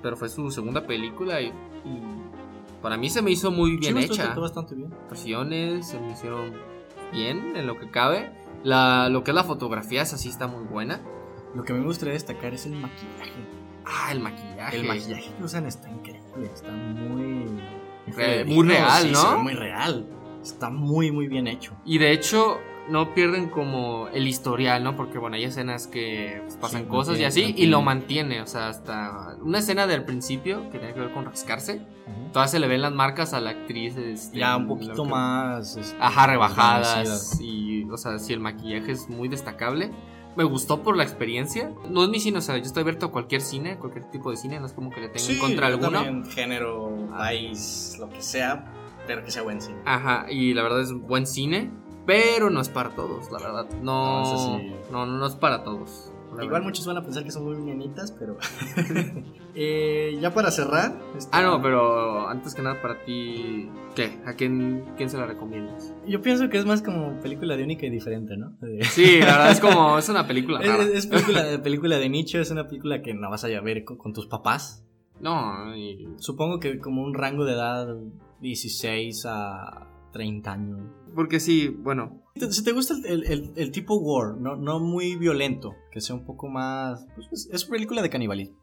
pero fue su segunda película y, y para mí se me hizo muy bien Sí, hecha. bastante bien. Actuaciones se me hicieron bien en lo que cabe. La, lo que es la fotografía, esa sí está muy buena. Lo que me gustaría destacar es el maquillaje. Ah, el maquillaje. El maquillaje que usan está increíble. Está muy... Re- muy real, sí, ¿no? ve muy real. Está muy, muy bien hecho. Y de hecho, no pierden como el historial, ¿no? Porque, bueno, hay escenas que pues, pasan Sí, cosas y así, y lo mantiene. O sea, hasta una escena del principio que tiene que ver con rascarse. Todavía se le ven las marcas a la actriz. este, Ya un poquito que- más... este, Ajá, rebajadas. Y, o sea, si el maquillaje es muy destacable. Me gustó por la experiencia. No es mi cine, o sea, yo estoy abierto a cualquier cine, cualquier tipo de cine, no es como que le tenga en contra alguno. también, género, país, lo que sea, pero que sea buen cine. Ajá, y la verdad es buen cine, pero no es para todos, la verdad. No, No, sí. no, no es para todos. Igual verdad. muchos van a pensar que son muy nenitas, pero... *laughs* Eh, ya para cerrar... esta- Ah, no, pero antes que nada para ti, ¿qué? ¿A quién, quién se la recomiendas? Yo pienso que es más como película de única y diferente, ¿no? Sí, la verdad es como, es una película *laughs* rara. es- es película, de, *laughs* película de nicho, es una película que no vas a ver con, con tus papás. No, y- Supongo que como un rango de edad 16 a 30 años. porque sí, bueno, Si te gusta el, el- el- el tipo war, no, no muy violento, que sea un poco más... pues, es- es una película de canibalismo.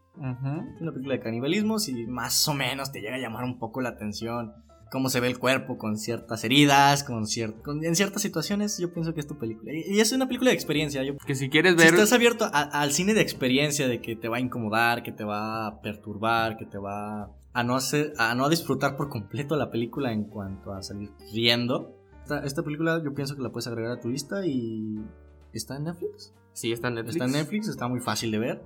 Es una película de canibalismo si más o menos te llega a llamar un poco la atención cómo se ve el cuerpo con ciertas heridas, con, cier- con- en ciertas situaciones, yo pienso que es tu película. Y, y es una película de experiencia. Yo, que si quieres si ver... estás abierto a- al cine de experiencia, de que te va a incomodar, que te va a perturbar, que te va a no, hacer, a no disfrutar por completo la película en cuanto a salir riendo, esta, esta película yo pienso que la puedes agregar a tu lista y está en Netflix. Sí, está en Netflix. Está en Netflix, está muy fácil de ver.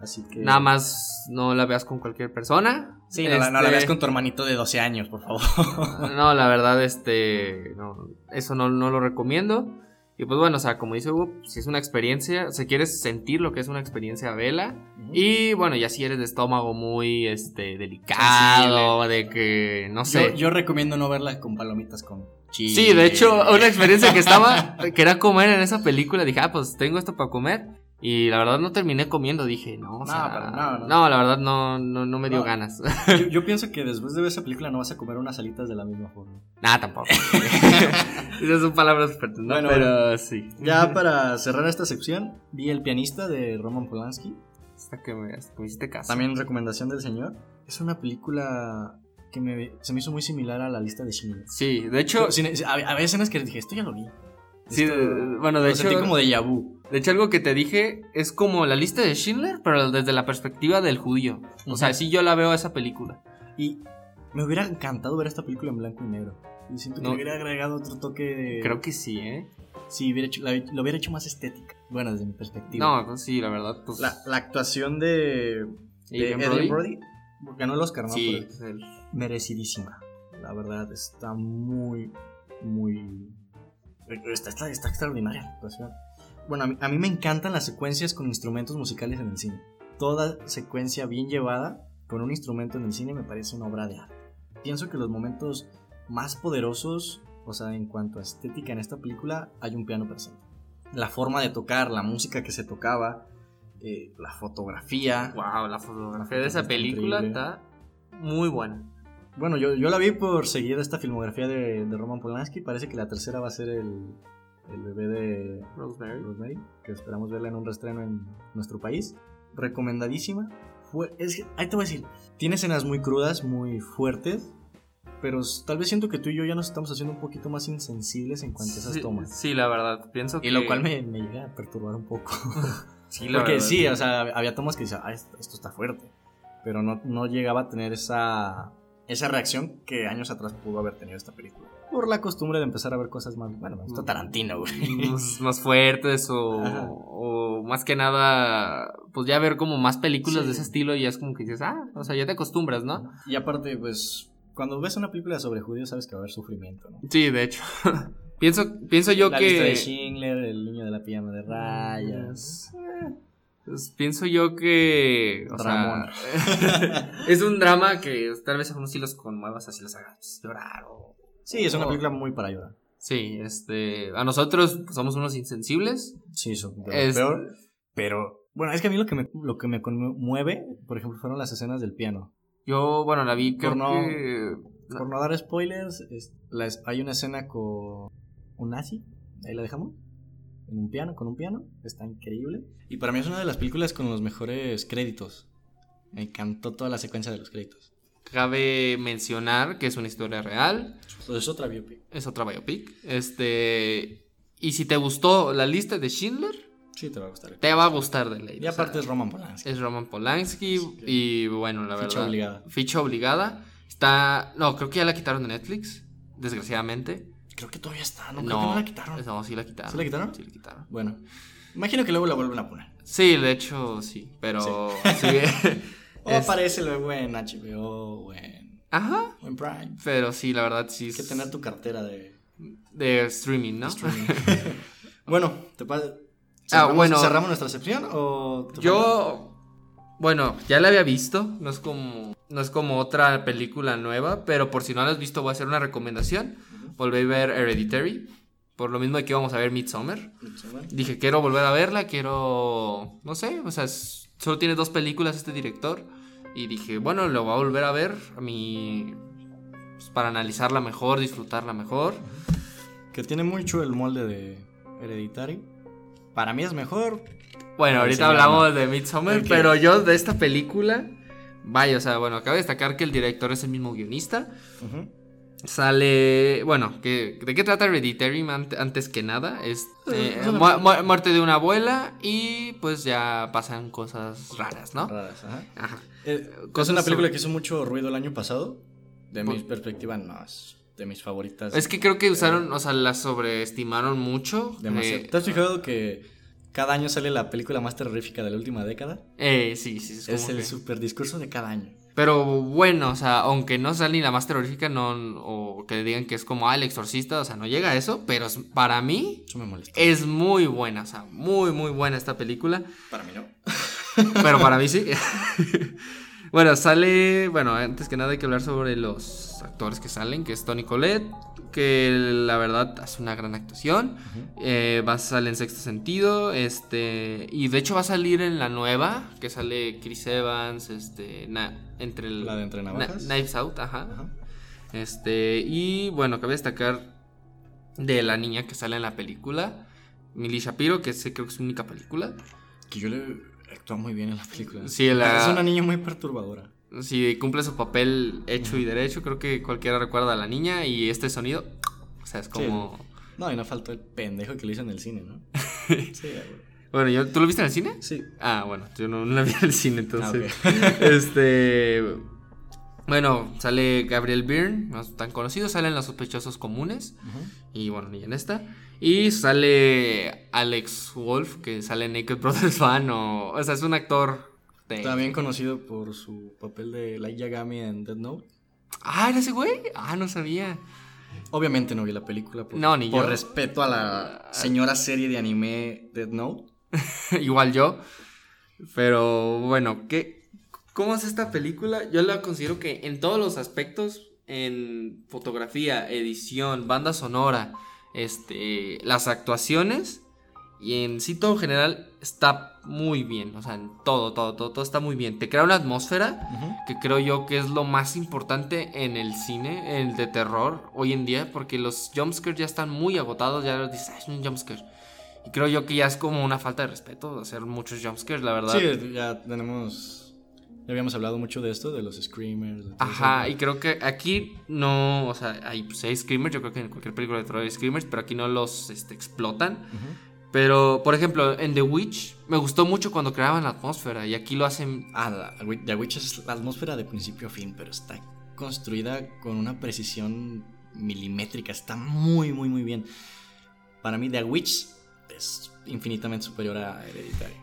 Así que... Nada más no la veas con cualquier persona. Sí, no, la- no la Este, veas con tu hermanito de 12 años, por favor. *laughs* No, la verdad, este. No, eso no, no lo recomiendo. Y pues bueno, o sea, como dice Hugo, si es una experiencia, si quieres sentir lo que es una experiencia, vela. Y bueno, ya si eres de estómago muy este delicado, de que no sé. Yo, yo recomiendo no verla con palomitas con chile. Sí, de hecho, una experiencia que estaba, que era comer en esa película, dije, ah, pues tengo esto para comer. Y la verdad no terminé comiendo, dije, no, o No, sea, pero no, no. no, la verdad no, no, no me dio ganas. *laughs* Yo, yo pienso que después de ver esa película no vas a comer unas alitas de la misma forma. *laughs* Nada, tampoco. *laughs* Esas son palabras fuertes, ¿no? Bueno, pero sí. Ya para cerrar esta sección, vi El pianista de Roman Polanski. Hasta que me, hasta que me hiciste caso. También recomendación del señor. Es una película que me, se me hizo muy similar a la lista de Schindler. Sí, de hecho, Había escenas que dije, esto ya lo vi. sí, Esto- de- bueno, de lo hecho, sentí como de vu. De hecho algo que te dije es como la lista de Schindler, pero desde la perspectiva del judío. O sea, sí yo la veo a esa película. Y me hubiera encantado ver esta película en blanco y negro. Y siento que No. le hubiera agregado otro toque de... Creo que sí, ¿eh? Sí, hubiera hecho, la- lo hubiera hecho más estética. Bueno, desde mi perspectiva. No, pues sí, la verdad, pues... La, la actuación de, de Brody. Brody ganó el Oscar, ¿no? Sí, Por- es el- merecidísima. La verdad, está muy, muy... Está, está, está extraordinaria la actuación. Bueno, a mí, a mí me encantan las secuencias con instrumentos musicales en el cine. Toda secuencia bien llevada con un instrumento en el cine me parece una obra de arte. Pienso que los momentos más poderosos, o sea, en cuanto a estética en esta película, hay un piano presente. La forma de tocar, la música que se tocaba, eh, la fotografía. Wow, la fotografía de esa película está muy buena. Bueno, yo, yo la vi por seguir esta filmografía de, de Roman Polanski. Parece que la tercera va a ser el, el bebé de Rosemary. Rosemary, que esperamos verla en un restreno en nuestro país. Recomendadísima. Fue, es que, ahí te voy a decir, tiene escenas muy crudas, muy fuertes, pero tal vez siento que tú y yo ya nos estamos haciendo un poquito más insensibles en cuanto a esas Sí, tomas. sí, la verdad, pienso que... Y lo cual me, me llega a perturbar un poco. *laughs* Sí, la Porque verdad. sí, o sea, había tomas que decía, ah, esto, esto está fuerte. Pero no, no llegaba a tener esa, esa reacción que años atrás pudo haber tenido esta película. Por la costumbre de empezar a ver cosas más. Bueno, me gusta Tarantino, güey. más, más fuertes o, Ajá. o más que nada, pues ya ver como más películas Sí. de ese estilo y ya es como que dices, ah, o sea, ya te acostumbras, ¿no? Y aparte, pues, cuando ves una película sobre judíos, sabes que va a haber sufrimiento, ¿no? Sí, de hecho. *laughs* pienso, pienso yo la que... lista de Schindler, el niño de la pijama de rayas. Pues pienso yo que. O sea, *laughs* es un drama que tal vez a unos sí los conmuevas, así los hagas llorar o. Sí, es una película muy para llorar. Sí, este. A nosotros pues, somos unos insensibles. Sí, eso. Es- peor. Pero, bueno, es que a mí lo que me, lo que me conmueve, por ejemplo, fueron las escenas del piano. Yo, bueno, la vi, creo Por no- que. Por no dar spoilers, es- la es- hay una escena con un nazi, ahí la dejamos, en un piano, con un piano, está increíble. Y para mí es una de las películas con los mejores créditos. Me encantó toda la secuencia de los créditos. Cabe mencionar que es una historia real. Es otra biopic. Es otra biopic. Este. Y si te gustó la lista de Schindler, Sí, te va a gustar. te va a gustar de ley. Y aparte es Roman Polanski. Es Roman Polanski y bueno, la Ficha verdad. obligada. Ficha obligada. Está. No, creo que ya la quitaron de Netflix. Desgraciadamente. Creo que todavía está, ¿no? Creo que no la quitaron. No, sí la quitaron. ¿Sí la quitaron? Sí la quitaron. Bueno, imagino que luego la vuelven a poner. Sí, de hecho, sí. Pero. sí. *laughs* O Es- aparece luego en HBO o en, Ajá. o en Prime. Pero sí, la verdad, sí. Hay que tener tu cartera de De streaming, ¿no? streaming. *laughs* bueno, ¿te pasa? Ah, bueno. ¿Cerramos nuestra sección o? Yo. Bueno, ya la había visto. No es como. No es como otra película nueva. Pero por si no la has visto, voy a hacer una recomendación. Volví a ver Hereditary. Por lo mismo de que íbamos a ver Midsommar. Dije, quiero volver a verla, quiero... No sé, o sea, es- solo tiene dos películas este director. Y dije, bueno, lo voy a volver a ver a mi, pues, para analizarla mejor, disfrutarla mejor. Que tiene mucho el molde de Hereditary. Para mí es mejor. Bueno, ahorita hablamos de Midsommar, pero yo de esta película, vaya, o sea, bueno, cabe destacar que el director es el mismo guionista. Sale, bueno, ¿de qué trata Hereditary antes que nada? Es eh, muerte de una abuela y pues ya pasan cosas raras, ¿no? Raras, ajá. ajá. Eh, es una película que hizo mucho ruido el año pasado. De mi perspectiva, no es de mis favoritas. Es que creo que usaron, o sea, la sobreestimaron mucho. Demasiado. Eh, ¿Te has fijado que cada año sale la película más terrorífica de la última década? Eh, sí, sí. Es, es el super discurso de cada año. Pero bueno, o sea, aunque no sea ni la más terrorífica, no, o que digan que es como, ah, el exorcista, o sea, no llega a eso, pero para mí es muy buena, o sea, muy, muy buena esta película. Para mí no. *laughs* Pero para mí sí. *laughs* bueno, sale, bueno, antes que nada hay que hablar sobre los actores que salen, que es Tony Collette, que la verdad hace una gran actuación. Eh, va a salir en sexto sentido. Este. Y de hecho va a salir en la nueva. Que sale Chris Evans. Este. Entre el, la de entre Knives Out, ajá. Este. Y bueno, cabe destacar de la niña que sale en la película. Millie Shapiro, que sé, creo que es su única película. Que yo le actúa muy bien en la película. Sí, Es una niña muy perturbadora si cumple su papel hecho y derecho, creo que cualquiera recuerda a la niña y este sonido, o sea, es como... No, y no faltó el pendejo que lo hizo en el cine, ¿no? *laughs* sí, Bueno, ¿tú lo viste en el cine? Sí. Ah, bueno, yo no, no la vi en el cine, entonces. Ah, *laughs* este. Bueno, sale Gabriel Byrne, no tan conocido, salen los sospechosos comunes. Y bueno, ni en esta. Y sale Alex Wolf, que sale en Naked Brothers Fan. O, o sea, es un actor también conocido por su papel de Light Yagami en Dead Note. Ah, ¿era ese güey? Ah, no sabía. Obviamente no vi la película por, no, ni por respeto a la señora serie de anime Dead Note. *laughs* Igual yo. Pero bueno, ¿qué, ¿cómo es esta película? Yo la considero que en todos los aspectos, en fotografía, edición, banda sonora, este, las actuaciones, y en sí todo en general está muy bien. O sea, en todo, todo, todo, todo está muy bien. Te crea una atmósfera que creo yo que es lo más importante en el cine, el de terror, hoy en día. Porque los jumpscares ya están muy agotados. Ya dices, ah, es un jumpscare. Y creo yo que ya es como una falta de respeto hacer muchos jumpscares, la verdad. Sí, ya tenemos. Ya habíamos hablado mucho de esto, de los screamers. Ajá, y creo que aquí no. O sea, hay, pues, screamers. Yo creo que en cualquier película de terror hay screamers, pero aquí no los este, explotan. Pero, por ejemplo, en The Witch me gustó mucho cuando creaban la atmósfera y aquí lo hacen... Ah, The Witch es la atmósfera de principio a fin, pero está construida con una precisión milimétrica, está muy, muy, muy bien. Para mí The Witch es infinitamente superior a Hereditary.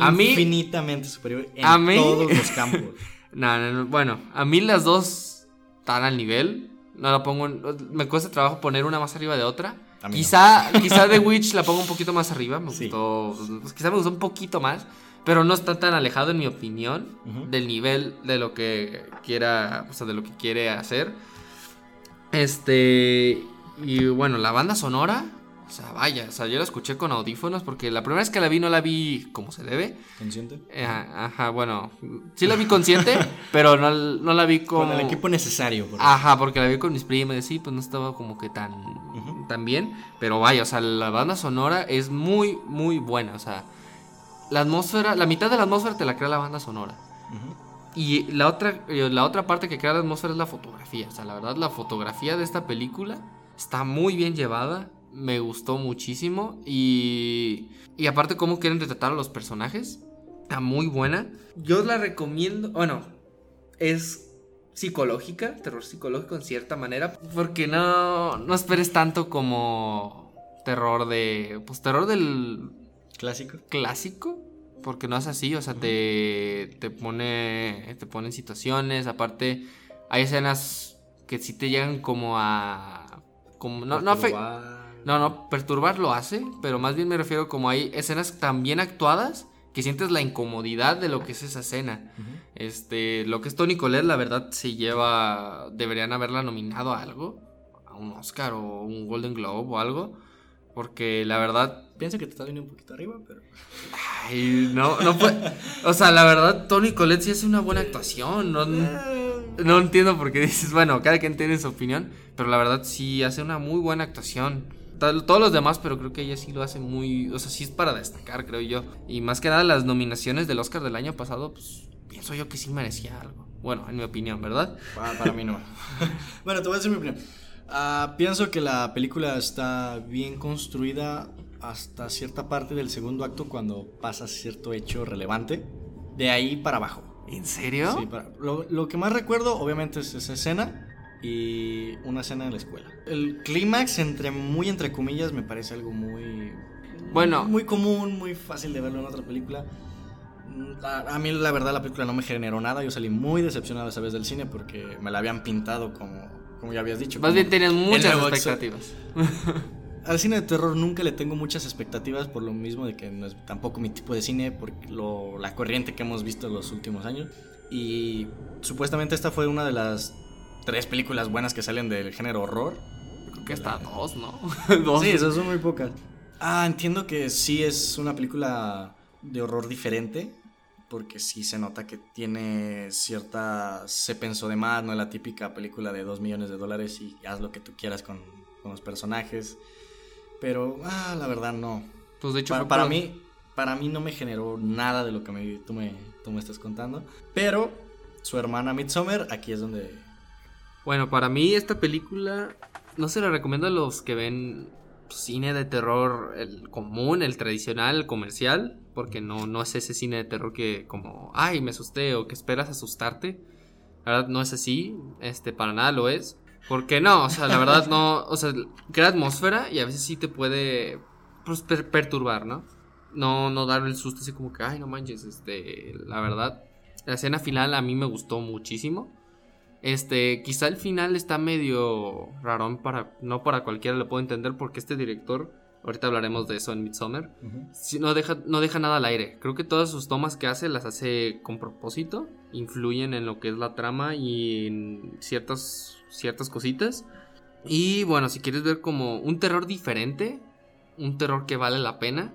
A mí... Infinitamente superior en todos los campos. *laughs* no, bueno, a mí las dos están al nivel. No la pongo... me cuesta trabajo poner una más arriba de otra. Quizá, quizá The Witch la pongo un poquito más arriba. Me gustó. Pues, quizá me gustó un poquito más. Pero no está tan alejado, en mi opinión, del nivel de lo que quiera. O sea, de lo que quiere hacer. Este. Y bueno, la banda sonora. O sea, vaya, o sea, yo la escuché con audífonos porque la primera vez que la vi no la vi como se debe. ¿Consciente? Eh, ajá, bueno, sí la vi consciente, *laughs* pero no, la vi con... Con el equipo necesario. ajá, porque la vi con mis primas y sí, pues no estaba como que tan, tan bien. Pero vaya, o sea, la banda sonora es muy, muy buena. O sea, la atmósfera, la mitad de la atmósfera te la crea la banda sonora. Y la otra, eh, la otra parte que crea la atmósfera es la fotografía. O sea, la verdad, la fotografía de esta película está muy bien llevada me gustó muchísimo y, y aparte cómo quieren retratar a los personajes, está muy buena. Yo la recomiendo, bueno, es psicológica, terror psicológico en cierta manera, porque no, no esperes tanto como terror de, pues terror del clásico. Clásico, porque no es así, o sea, te, te pone, te pone en situaciones, aparte hay escenas que sí te llegan como a, como, no, no, no, no, perturbar lo hace, pero más bien me refiero como hay escenas tan bien actuadas que sientes la incomodidad de lo que es esa escena. Este, lo que es Tony Colette, la verdad, se lleva, deberían haberla nominado a algo, a un Oscar o un Golden Globe o algo, Porque la verdad. Pienso que te estás viendo un poquito arriba, pero. Ay, no, no fue. O sea, la verdad, Tony Colette sí hace una buena actuación. No, no entiendo por qué dices, bueno, cada quien tiene su opinión. Pero la verdad sí hace una muy buena actuación. Todos los demás, pero creo que ella sí lo hace muy. O sea, sí es para destacar, creo yo. Y más que nada, las nominaciones del Oscar del año pasado, pues pienso yo que sí merecía algo. Bueno, en mi opinión, ¿verdad? Para, mí no. *laughs* bueno, te voy a decir mi opinión. Ah, pienso que la película está bien construida hasta cierta parte del segundo acto cuando pasa cierto hecho relevante. De ahí para abajo. ¿En serio? Sí, lo, lo, que más recuerdo obviamente es esa escena y una escena en la escuela. El clímax, entre muy entre comillas, me parece algo muy... Bueno. Muy común, muy fácil de verlo en otra película. A, mí la verdad la película no me generó nada, yo salí muy decepcionado esa vez del cine porque me la habían pintado como, como ya habías dicho. Más bien tenías muchas expectativas. *laughs* Al cine de terror nunca le tengo muchas expectativas por lo mismo de que no es tampoco mi tipo de cine, por lo, la corriente que hemos visto en los últimos años. Y supuestamente esta fue una de las tres películas buenas que salen del género horror. Creo que hasta dos, ¿no? *laughs* Sí, esas son muy pocas. Ah, entiendo que sí es una película de horror diferente. Porque sí se nota que tiene cierta. Se pensó de más, no es la típica película de dos millones de dólares y haz lo que tú quieras con, los personajes. Pero, ah, la verdad no. Pues de hecho, para, mí, para mí no me generó nada de lo que me, tú, me, tú me estás contando. Pero su hermana Midsommar, aquí es donde bueno, para mí esta película no se la recomiendo a los que ven cine de terror el común, el tradicional, el comercial, porque no, no es ese cine de terror que como, ay, me asusté o que esperas asustarte. La verdad no es así, este, para nada lo es. Porque no, o sea, la verdad no, o sea, crea atmósfera y a veces sí te puede pues, perturbar, ¿no? No, no dar el susto así como que, ay, no manches, este, la verdad, la escena final a mí me gustó muchísimo. Este, quizá el final está medio rarón para. No para cualquiera lo puedo entender. Porque este director. Ahorita hablaremos de eso en Midsommar. no, deja, no deja nada al aire. Creo que todas sus tomas que hace las hace con propósito. Influyen en lo que es la trama y en ciertas, ciertas cositas. Y bueno, si quieres ver como un terror diferente. Un terror que vale la pena.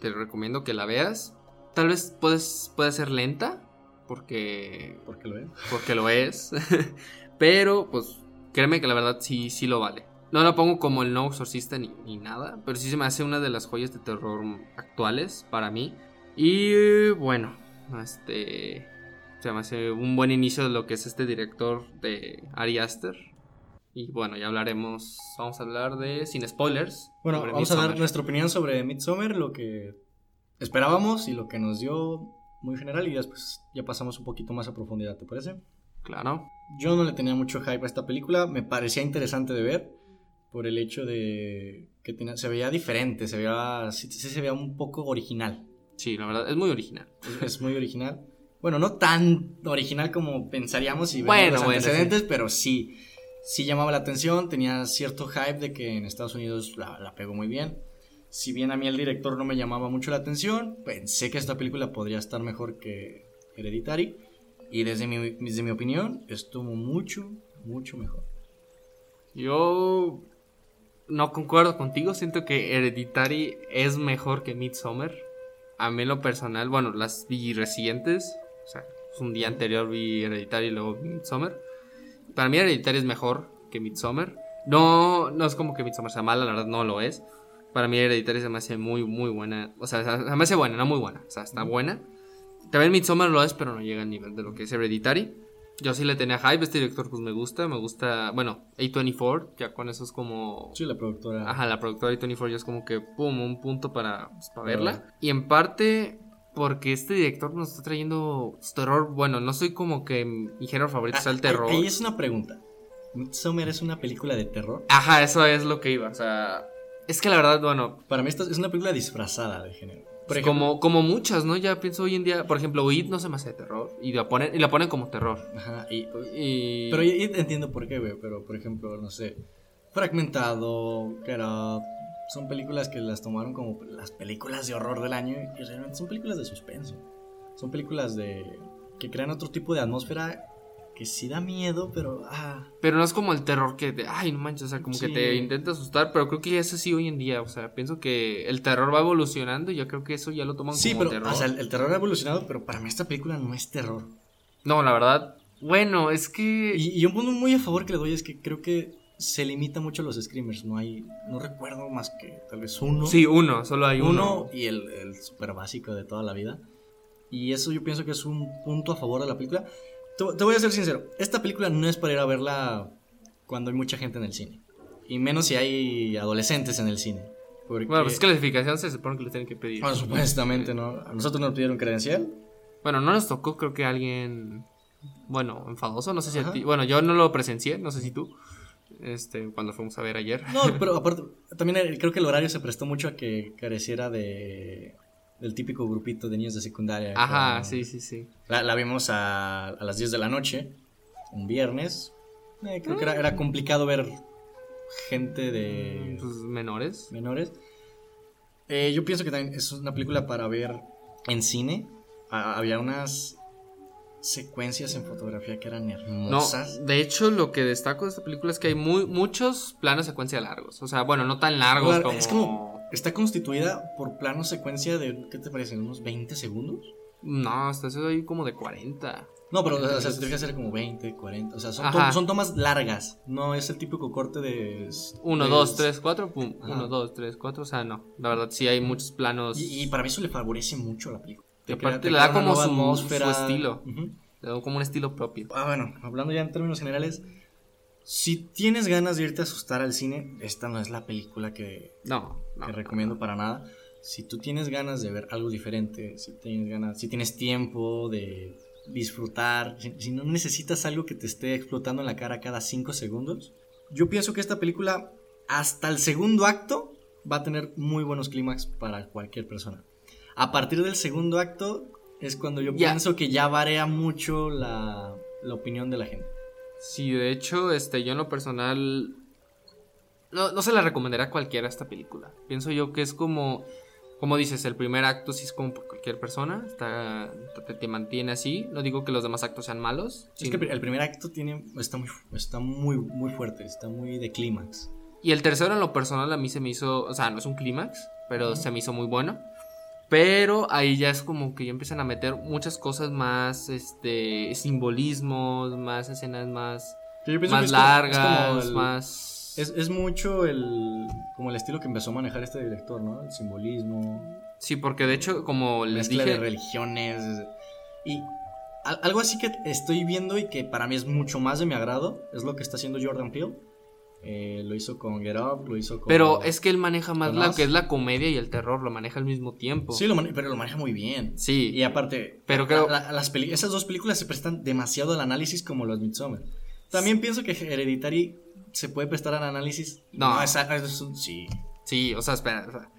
Te recomiendo que la veas. Tal vez puedes, puede ser lenta porque... Porque lo es. Porque lo es. *laughs* pero, pues, créeme que la verdad sí, sí lo vale. No lo pongo como el no exorcista ni, ni, nada, pero sí se me hace una de las joyas de terror actuales para mí. Y bueno, este se me hace un buen inicio de lo que es este director de Ari Aster. Y bueno, ya hablaremos, vamos a hablar de sin spoilers. Bueno, vamos a dar nuestra opinión sobre Midsommar, lo que esperábamos y lo que nos dio muy general y después ya pasamos un poquito más a profundidad, ¿te parece? Claro. Yo no le tenía mucho hype a esta película, me parecía interesante de ver por el hecho de que se veía diferente, se veía, sí, se veía un poco original. Sí, la verdad, es muy original. Es, muy original. Bueno, no tan original como pensaríamos si vemos los antecedentes, pero sí, sí llamaba la atención, tenía cierto hype de que en Estados Unidos la, la pegó muy bien. Si bien a mí el director no me llamaba mucho la atención, pensé que esta película podría estar mejor que Hereditary. Y desde mi, desde mi opinión, estuvo mucho, mucho mejor. Yo no concuerdo contigo, siento que Hereditary es mejor que Midsommar. A mí lo personal, bueno, las vi recientes, o sea, un día anterior vi Hereditary y luego Midsommar. Para mí Hereditary es mejor que Midsommar. No, no es como que Midsommar sea mala, la verdad no lo es. Para mí Hereditary se me hace muy, muy buena. O sea, se me hace buena, no muy buena. O sea, está buena. También Midsommar lo es, pero no llega al nivel de lo que es Hereditary. Yo sí le tenía hype, este director pues me gusta, me gusta, bueno, A24, ya con eso es como... Sí, la productora. Ajá, la productora A24 ya es como que, pum, un punto para, pues, para verla. Y en parte porque este director nos está trayendo terror, bueno, no soy como que mi género favorito sea el ah, terror. Ahí es una pregunta. ¿Midsommar es una película de terror? Ajá, eso es lo que iba, o sea... Es que la verdad, bueno. Para mí, esto es una película disfrazada de género. como, como muchas, ¿no? Ya pienso hoy en día, por ejemplo, It no se me hace de terror. Y la ponen, y la ponen como terror. Ajá, y, Pero yo, entiendo por qué, güey. Pero, por ejemplo, no sé. Fragmentado, era. Son películas que las tomaron como las películas de horror del año. Y realmente son películas de suspenso. Son películas de. que crean otro tipo de atmósfera que sí da miedo, pero ah, Pero no es como el terror que te, ay, no manches, o sea, como que te intenta asustar, pero creo que ya es así hoy en día, o sea, pienso que el terror va evolucionando y yo creo que eso ya lo toman sí, como pero terror. o sea, el, el terror ha evolucionado, pero para mí esta película no es terror. No, la verdad, bueno, es que Y, y un punto muy a favor que le doy es que creo que se limita mucho a los screamers, no hay no recuerdo más que tal vez uno. sí, uno, solo hay uno. uno y el, el super básico de toda la vida. Y eso yo pienso que es un punto a favor de la película. Te, te voy a ser sincero, esta película no es para ir a verla cuando hay mucha gente en el cine. Y menos si hay adolescentes en el cine. Porque, Bueno, pues es clasificación se supone que le tienen que pedir. bueno, supuestamente, ¿no? A nosotros nos pidieron credencial. Bueno, no nos tocó, creo que alguien, bueno, enfadoso, no sé si a ti, bueno, yo no lo presencié, no sé si tú, este, cuando fuimos a ver ayer. No, pero *laughs* aparte, también el- creo que el horario se prestó mucho a que careciera de del típico grupito de niños de secundaria. Ajá, sí, sí, sí. La, la vimos a, a las 10 de la noche, un viernes. Eh, creo que era, era complicado ver gente de Pues menores. menores. Eh, yo pienso que también es una película para ver en cine. Había unas secuencias en fotografía que eran No, hermosas. de hecho lo que destaco de esta película es que hay muy, muchos planos secuencia largos. O sea, bueno, no tan largos Claro, como... Es como. Está constituida por plano secuencia de. ¿Qué te parece? ¿Unos 20 segundos? No, hasta eso hay como de 40. No, pero o sea, se tiene que hacer como 20, 40. O sea, son, to- son tomas largas. No es el típico corte de. 1, de- 2, 3, 4, pum. Ajá. 1, 2, 3, 4. O sea, no. La verdad, sí hay muchos planos. Y, y para mí eso le favorece mucho a la película. Te aparte te le da como su- su estilo. Ujú. le da como un estilo propio. Ah, bueno, hablando ya en términos generales. Si tienes ganas de irte a asustar al cine, esta no es la película que, No, no. que recomiendo para nada. Si tú tienes ganas de ver algo diferente, si tienes ganas, si tienes tiempo de disfrutar, si, si no necesitas algo que te esté explotando en la cara cada 5 segundos, yo pienso que esta película hasta el segundo acto va a tener muy buenos clímax para cualquier persona. A partir del segundo acto es cuando yo pienso que ya varía mucho la, la opinión de la gente. Sí, de hecho, este, yo en lo personal. No, no se la recomendaría a cualquiera esta película. Pienso yo que es como. Como dices, el primer acto sí es como para cualquier persona. Está, te, te mantiene así. No digo que los demás actos sean malos. Es que el primer acto tiene, está, muy, está muy, muy fuerte, está muy de clímax. Y el tercero, en lo personal, a mí se me hizo. O sea, no es un clímax, pero se me hizo muy bueno. Pero ahí ya es como que ya empiezan a meter muchas cosas más. Este. Simbolismos, más escenas más. Yo pienso que Más es es largas, el- más. Es, es mucho el, como el estilo que empezó a manejar este director, ¿no? El simbolismo, Sí, porque de hecho, como les mezcla de dije. religiones. Y al- algo así que estoy viendo y que para mí es mucho más de mi agrado es lo que está haciendo Jordan Peele. Eh, lo hizo con Get Up, lo hizo con... Pero es que él maneja más Us. que es la comedia y el terror, lo maneja al mismo tiempo. Sí, lo pero lo maneja muy bien. Sí. Y aparte, Pero la- creo- la- las esas dos películas se prestan demasiado al análisis como los Midsommar. También pienso que Hereditary se puede prestar al análisis. No. es, es un- sí. Sí, o sea, espera. o sea,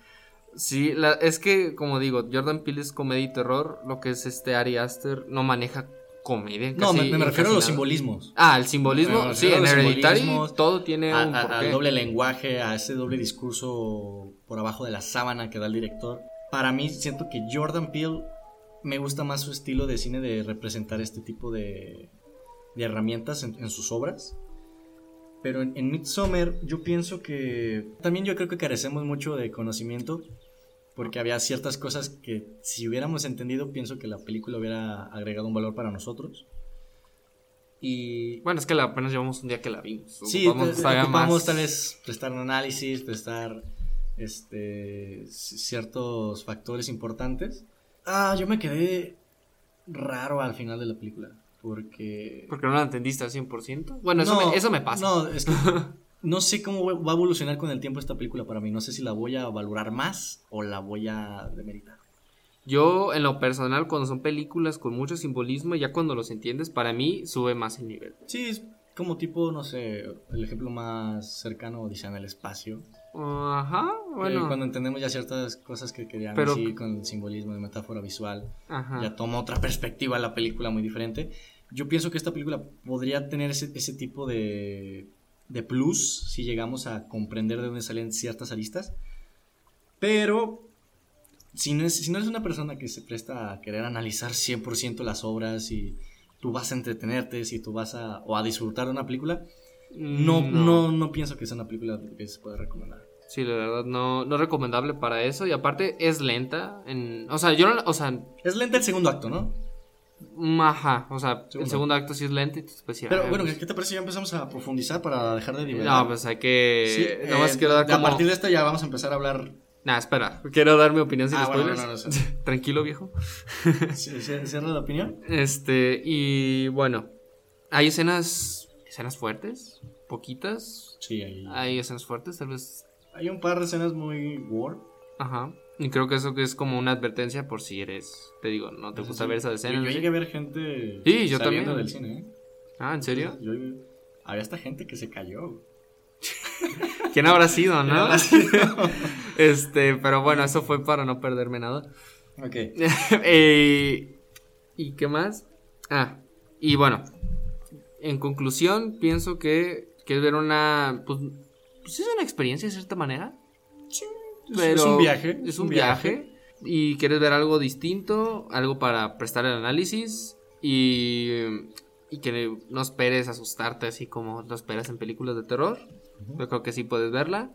sí, la- es que, como digo, Jordan Peele es comedia y terror. Lo que es este Ari Aster no maneja comedia. No, me, me refiero a los nada. simbolismos. Ah, el simbolismo. Sí, en Hereditary todo tiene A- un a- porqué. al doble lenguaje, a ese doble discurso por abajo de la sábana que da el director. Para mí, siento que Jordan Peele me gusta más su estilo de cine de representar este tipo de, de herramientas en, en sus obras. Pero en, en Midsommar yo pienso que también yo creo que carecemos mucho de conocimiento porque había ciertas cosas que si hubiéramos entendido pienso que la película hubiera agregado un valor para nosotros. Y Bueno, es que la- apenas llevamos un día que la vimos. Sí, Ocupamos todavía ocupamos más- tal vez prestar un análisis, prestar este, ciertos factores importantes. Ah, yo me quedé raro al final de la película. Porque... Porque no la entendiste al 100%. Bueno, eso, No, me, eso me pasa. No, es que *laughs* no sé cómo va a evolucionar con el tiempo esta película para mí. No sé si la voy a valorar más o la voy a demeritar. Yo, en lo personal, cuando son películas con mucho simbolismo, ya cuando los entiendes, para mí sube más el nivel. Sí, es como tipo, no sé, el ejemplo más cercano, dice en el espacio. Ajá, Eh, bueno. cuando entendemos ya ciertas cosas que querían Pero- decir con el simbolismo de metáfora visual. Ajá. ya toma otra perspectiva la película muy diferente. Yo pienso que esta película podría tener ese, ese tipo de, de plus si llegamos a comprender de dónde salen ciertas aristas. Pero si no, es, si no eres una persona que se presta a querer analizar 100% las obras y tú vas a entretenerte, si tú vas a, o a disfrutar de una película, no, no, no, pienso que sea una película que se pueda recomendar. Sí, la verdad, no, no es recomendable para eso. Y aparte es lenta. En, o sea, yo no. O sea, es lenta el segundo acto, ¿no? Mm, ajá, o sea, el segundo acto sí es lento y pues Pero bueno, ¿qué te parece si ya empezamos a profundizar para dejar de divertir? No, pues hay que. Sí, eh, quiero dar como... A partir de esto ya vamos a empezar a hablar. Nah, espera, quiero dar mi opinión sin ah, spoilers. Bueno, no, *laughs* no, Tranquilo, viejo. *laughs* Cierra la opinión. Este, y bueno, hay escenas. escenas fuertes, poquitas. Sí, hay. Hay escenas fuertes, tal vez. Hay un par de escenas muy war. Ajá. Y creo que eso que es como una advertencia por si eres, te digo, no te gusta ver esa escena. Yo, llegué a ver gente sí, yo también. del cine. ¿eh? Ah, ¿en serio? Yo, había esta gente que se cayó. *laughs* ¿Quién habrá sido, no? *laughs* este, pero bueno, eso fue para no perderme nada. Ok. *laughs* Eh, ¿Y qué más? Ah, y bueno, en conclusión, pienso que, que es ver una. Pues, pues es una experiencia de cierta manera. Es un viaje. Es un, viaje. Y quieres ver algo distinto, algo para prestar el análisis y, y que no esperes asustarte así como lo esperas en películas de terror. Yo creo que sí puedes verla.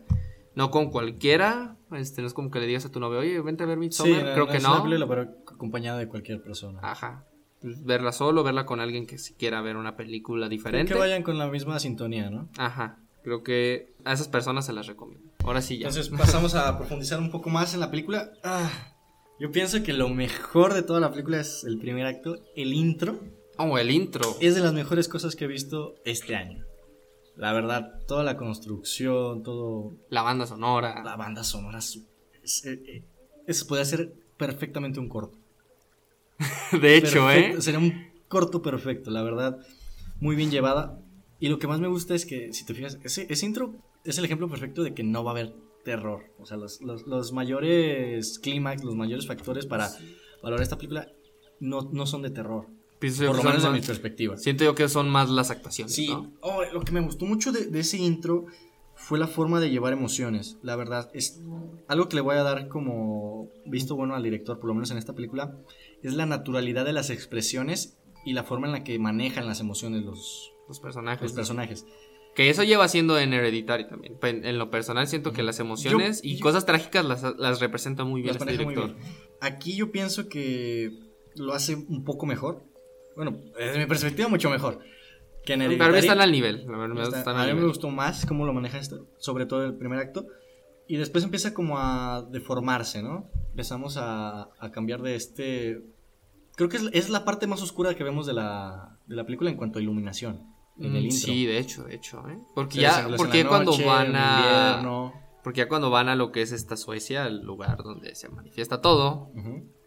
No con cualquiera, este, no es como que le digas a tu novio, oye, vente a ver mi sí, creo que no. pero acompañada de cualquier persona. Ajá. Verla solo, verla con alguien que si quiera ver una película diferente. que vayan con la misma sintonía, ¿no? Ajá. Creo que a esas personas se las recomiendo. Ahora sí ya. Entonces pasamos a *laughs* profundizar un poco más en la película. Ah, yo pienso que lo mejor de toda la película es el primer acto, el intro. Oh, el intro. Es de las mejores cosas que he visto este año. La verdad, toda la construcción, todo... La banda sonora. La banda sonora. Es, eh, eh, eso puede ser perfectamente un corto. *laughs* de hecho, ¿eh? Sería un corto perfecto, la verdad. Muy bien llevada. Y lo que más me gusta es que, si te fijas, ese, ese intro es el ejemplo perfecto de que no va a haber terror. O sea, los, los, mayores clímax, los mayores factores para valorar esta película no, no son de terror. por lo menos de mi perspectiva. Siento yo que son más las actuaciones. Sí, oh, lo que me gustó mucho de, de, ese intro fue la forma de llevar emociones. La verdad, es algo que le voy a dar como visto bueno al director, por lo menos en esta película, es la naturalidad de las expresiones y la forma en la que manejan las emociones los, los personajes. Los personajes. Que eso lleva siendo en Hereditary también. En lo personal siento que las emociones y cosas trágicas las, las, representa muy bien este director. Aquí yo pienso que lo hace un poco mejor. Bueno, desde mi perspectiva mucho mejor. Que en Hereditary. Pero están al nivel. a mí me gustó más cómo lo maneja esto, sobre todo el primer acto. Y después empieza como a deformarse, ¿no? Empezamos a, a cambiar de este... Creo que es, es, la parte más oscura que vemos de la, de la película en cuanto a iluminación. Mm, sí, de hecho, de hecho, ¿eh? Porque ya, porque cuando van a... Porque ya cuando van a lo que es esta Suecia, el lugar donde se manifiesta todo,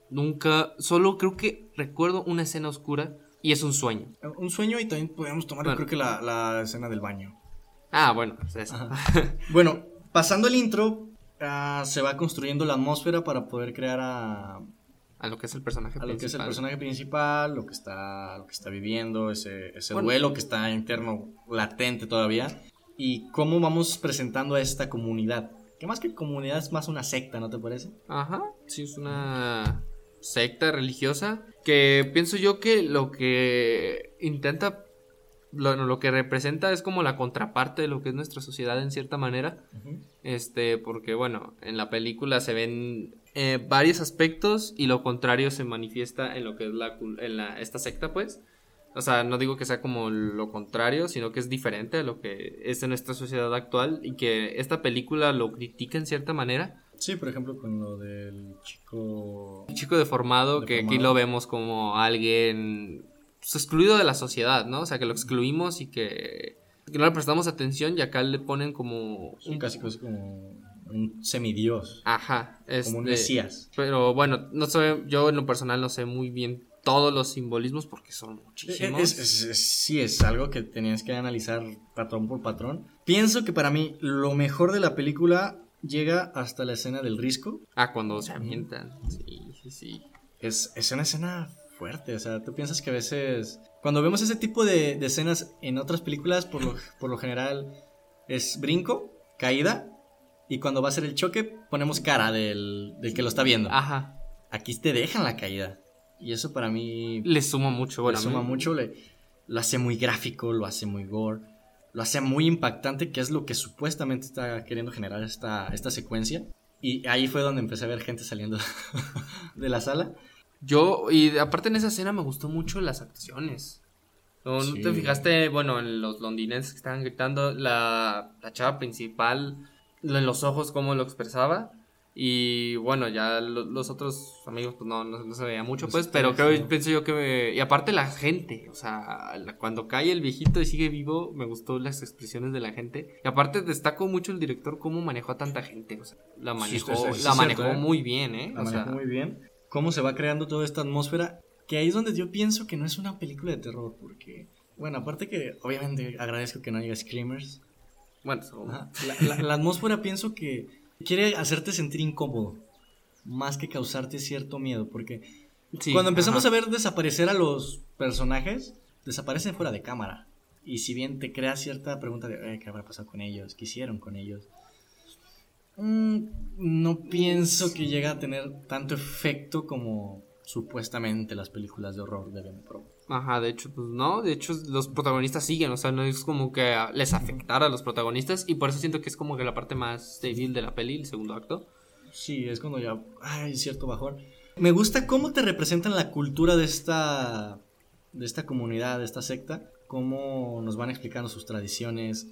nunca, solo creo que recuerdo una escena oscura y es un sueño. Un sueño y también podemos tomar, creo que la, escena del baño. Ah, bueno, pues *laughs* bueno, pasando el intro, ah, se va construyendo la atmósfera para poder crear a a lo que es el personaje principal. A lo que es el personaje principal, lo que está, lo que está viviendo, ese, ese duelo que está interno, latente todavía. Y cómo vamos presentando a esta comunidad. Que más que comunidad es más una secta, ¿no te parece? Ajá, sí, es una secta religiosa. Que pienso yo que lo que intenta lo, lo, que representa es como la contraparte de lo que es nuestra sociedad en cierta manera. Este, porque bueno, en la película se ven eh, varios aspectos y lo contrario se manifiesta en lo que es la, en la, esta secta, pues. O sea, no digo que sea como lo contrario, sino que es diferente a lo que es en nuestra sociedad actual y que esta película lo critica en cierta manera. Sí, por ejemplo, con lo del chico... El chico deformado, que aquí lo vemos como alguien pues, excluido de la sociedad, ¿no? O sea, que lo excluimos y que, que no le prestamos atención y acá le ponen como... un... casi, casi como un semidios. Ajá. como un mesías. Pero bueno, no sé, yo en lo personal no sé muy bien todos los simbolismos porque son muchísimos. sí, es algo que tenías que analizar patrón por patrón. Pienso que para mí lo mejor de la película llega hasta la escena del risco. Ah, cuando se avientan. Sí, sí, sí. Es, es una escena fuerte, o sea, tú piensas que a veces... Cuando vemos ese tipo de, de escenas en otras películas, por lo, por lo general es brinco, caída y cuando va a ser el choque, ponemos cara del, del que lo está viendo. Ajá. Aquí te dejan la caída. Y eso para mí Le suma mucho, bueno. le suma mucho, le, lo hace muy gráfico, lo hace muy gore, lo hace muy impactante, que es lo que supuestamente está queriendo generar esta, esta secuencia. Y ahí fue donde empecé a ver gente saliendo *laughs* de la sala. Yo, y aparte en esa escena me gustó mucho las actuaciones. ¿No, Sí. te fijaste, bueno, en los londinenses que estaban gritando, la, la chava principal, los ojos, cómo lo expresaba? Y bueno, ya lo- los otros amigos, pues no, no, no se veía mucho, Los pues, pero creo, pienso yo que... Y aparte la gente, o sea, cuando cae el viejito y sigue vivo, me gustó las expresiones de la gente. Y aparte destaco mucho el director cómo manejó a tanta gente, o sea, la manejó, sí, sí, la manejó cierto, ¿eh? muy bien, ¿eh? La O sea, manejó muy bien. Cómo se va creando toda esta atmósfera. Que ahí es donde yo pienso que no es una película de terror. Porque, bueno, aparte que obviamente agradezco que no haya screamers. Bueno. La, la- la atmósfera pienso que quiere hacerte sentir incómodo. Más que causarte cierto miedo. Porque sí, cuando empezamos ajá. a ver desaparecer a los personajes, desaparecen fuera de cámara. Y si bien te crea cierta pregunta de "Eh, qué habrá pasado con ellos, qué hicieron con ellos, mm, no pienso que llegue a tener tanto efecto como supuestamente las películas de horror deben provocar. Ajá, de hecho, pues no, de hecho los protagonistas siguen, o sea, no es como que les afectara a los protagonistas y por eso siento que es como que la parte más débil de la peli, el segundo acto. Sí, es cuando ya hay cierto bajón. Me gusta cómo te representan la cultura de esta de esta comunidad, de esta secta, cómo nos van explicando sus tradiciones.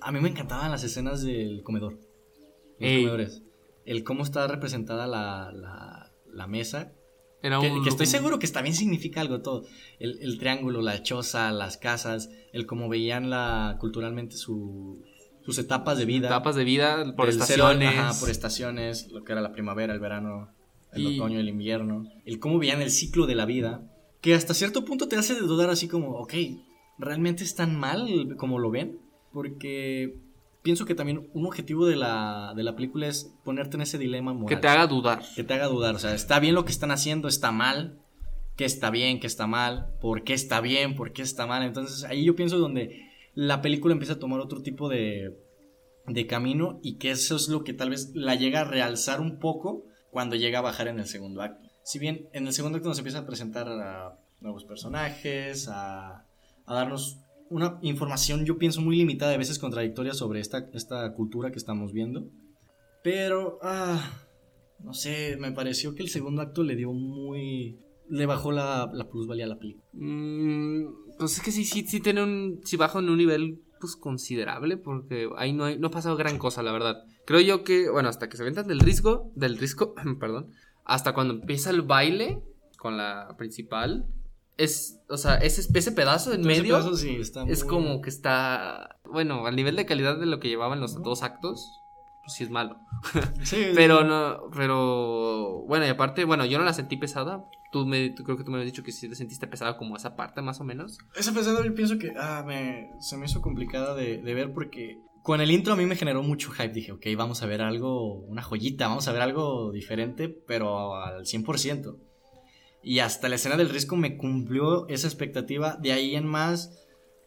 A mí me encantaban las escenas del comedor. Los Ey. comedores. El cómo está representada la, la, la mesa. Era Que, un, que estoy seguro que también significa algo todo. El, el triángulo, la choza, las casas, el cómo veían la culturalmente su- sus etapas de vida. etapas de vida por Del cero- estaciones. ajá, por estaciones, lo que era la primavera, el verano, el Y- otoño, el invierno. El cómo veían el ciclo de la vida. Que hasta cierto punto te hace dudar así como, ok, ¿realmente es tan mal como lo ven? Porque pienso que también un objetivo de la, de la película es ponerte en ese dilema moral. que te haga dudar. que te haga dudar. O sea, ¿está bien lo que están haciendo? ¿Está mal? ¿Qué está bien? ¿Qué está mal? ¿Por qué está bien? ¿Por qué está mal? Entonces ahí yo pienso donde la película empieza a tomar otro tipo de, de camino y que eso es lo que tal vez la llega a realzar un poco cuando llega a bajar en el segundo acto. Si bien en el segundo acto nos empieza a presentar a nuevos personajes, a, a darnos una información yo pienso muy limitada, a veces contradictoria sobre esta, esta cultura que estamos viendo. Pero, ah, no sé, me pareció que el segundo acto le dio muy... Le bajó la, la plusvalía a la película. Mm, pues es que sí, sí, sí tiene un. Sí baja en un nivel pues considerable. Porque ahí no, no ha pasado gran cosa, la verdad. Creo yo que, bueno, hasta que se aventan del risco. Del *clears throat* risco, perdón. Hasta cuando empieza el baile con la principal. Es, o sea, ese, ese pedazo en ese medio. pedazo sí está Es muy- como que está. Bueno, al nivel de calidad de lo que llevaban los dos actos. Pues sí es malo. *laughs* Sí, Pero no, pero bueno, y aparte, bueno, yo no la sentí pesada. Tú me, tú- creo que tú me habías dicho que sí te sentiste pesada como esa parte más o menos. Esa pesada yo pienso que ah, me, se me hizo complicada de, de ver porque con el intro a mí me generó mucho hype. Dije, ok, vamos a ver algo, una joyita, vamos a ver algo diferente, pero al 100%. Y hasta la escena del risco me cumplió esa expectativa. De ahí en más,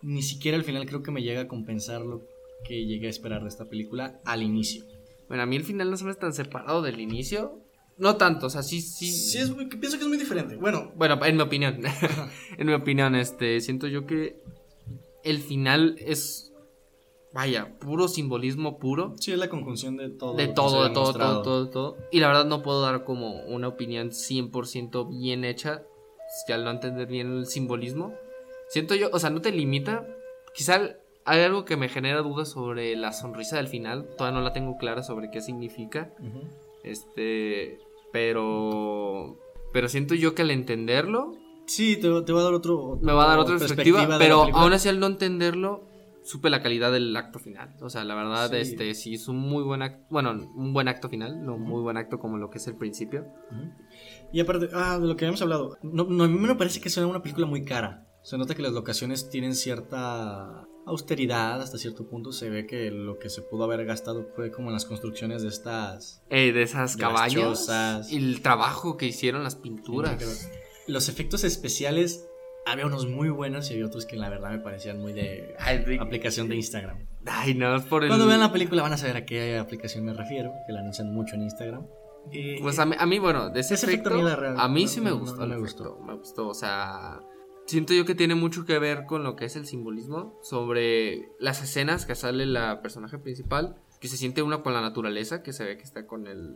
ni siquiera al final creo que me llega a compensar lo que llegué a esperar de esta película al inicio. Bueno, a mí el final no se me es tan separado del inicio. No tanto, o sea, sí, sí. Sí, es muy- pienso que es muy diferente. Bueno, Bueno, en mi opinión. *laughs* en mi opinión, este, siento yo que el final es, vaya, puro simbolismo puro. sí es la conjunción de todo. De todo, de todo, todo, todo, todo. Y la verdad no puedo dar como una opinión 100% bien hecha. Ya al no entender bien el simbolismo. Siento yo, o sea, no te limita. Quizá hay algo que me genera dudas sobre la sonrisa del final. Todavía no la tengo clara sobre qué significa. Este, pero... Pero siento yo que al entenderlo Sí, te, va- te va a dar otro. me va a dar otra perspectiva, la pero aún así al no entenderlo supe la calidad del acto final. O sea, la verdad, Sí. este sí es un muy buen acto, bueno, un buen acto final, no muy buen acto como lo que es el principio. Y aparte, ah, de lo que habíamos hablado, no, no, a mí me parece que es una película muy cara. Se nota que las locaciones tienen cierta austeridad hasta cierto punto. Se ve que lo que se pudo haber gastado fue como en las construcciones de estas. Eh, de esas De cabañas y el trabajo que hicieron las pinturas. Los efectos especiales, había unos muy buenos y había otros que la verdad me parecían muy de Ay, aplicación de Instagram. ay, no, es por el Cuando vean la película van a saber a qué aplicación me refiero, que la anuncian mucho en Instagram. Eh, Pues a mí, a mí, bueno, de ese, ese efecto efecto, a mí real- a mí no- sí me no- gustó. no el me efecto, gustó. Me gustó, o sea, siento yo que tiene mucho que ver con lo que es el simbolismo sobre las escenas que sale la personaje principal, que se siente una con la naturaleza, que se ve que está con el,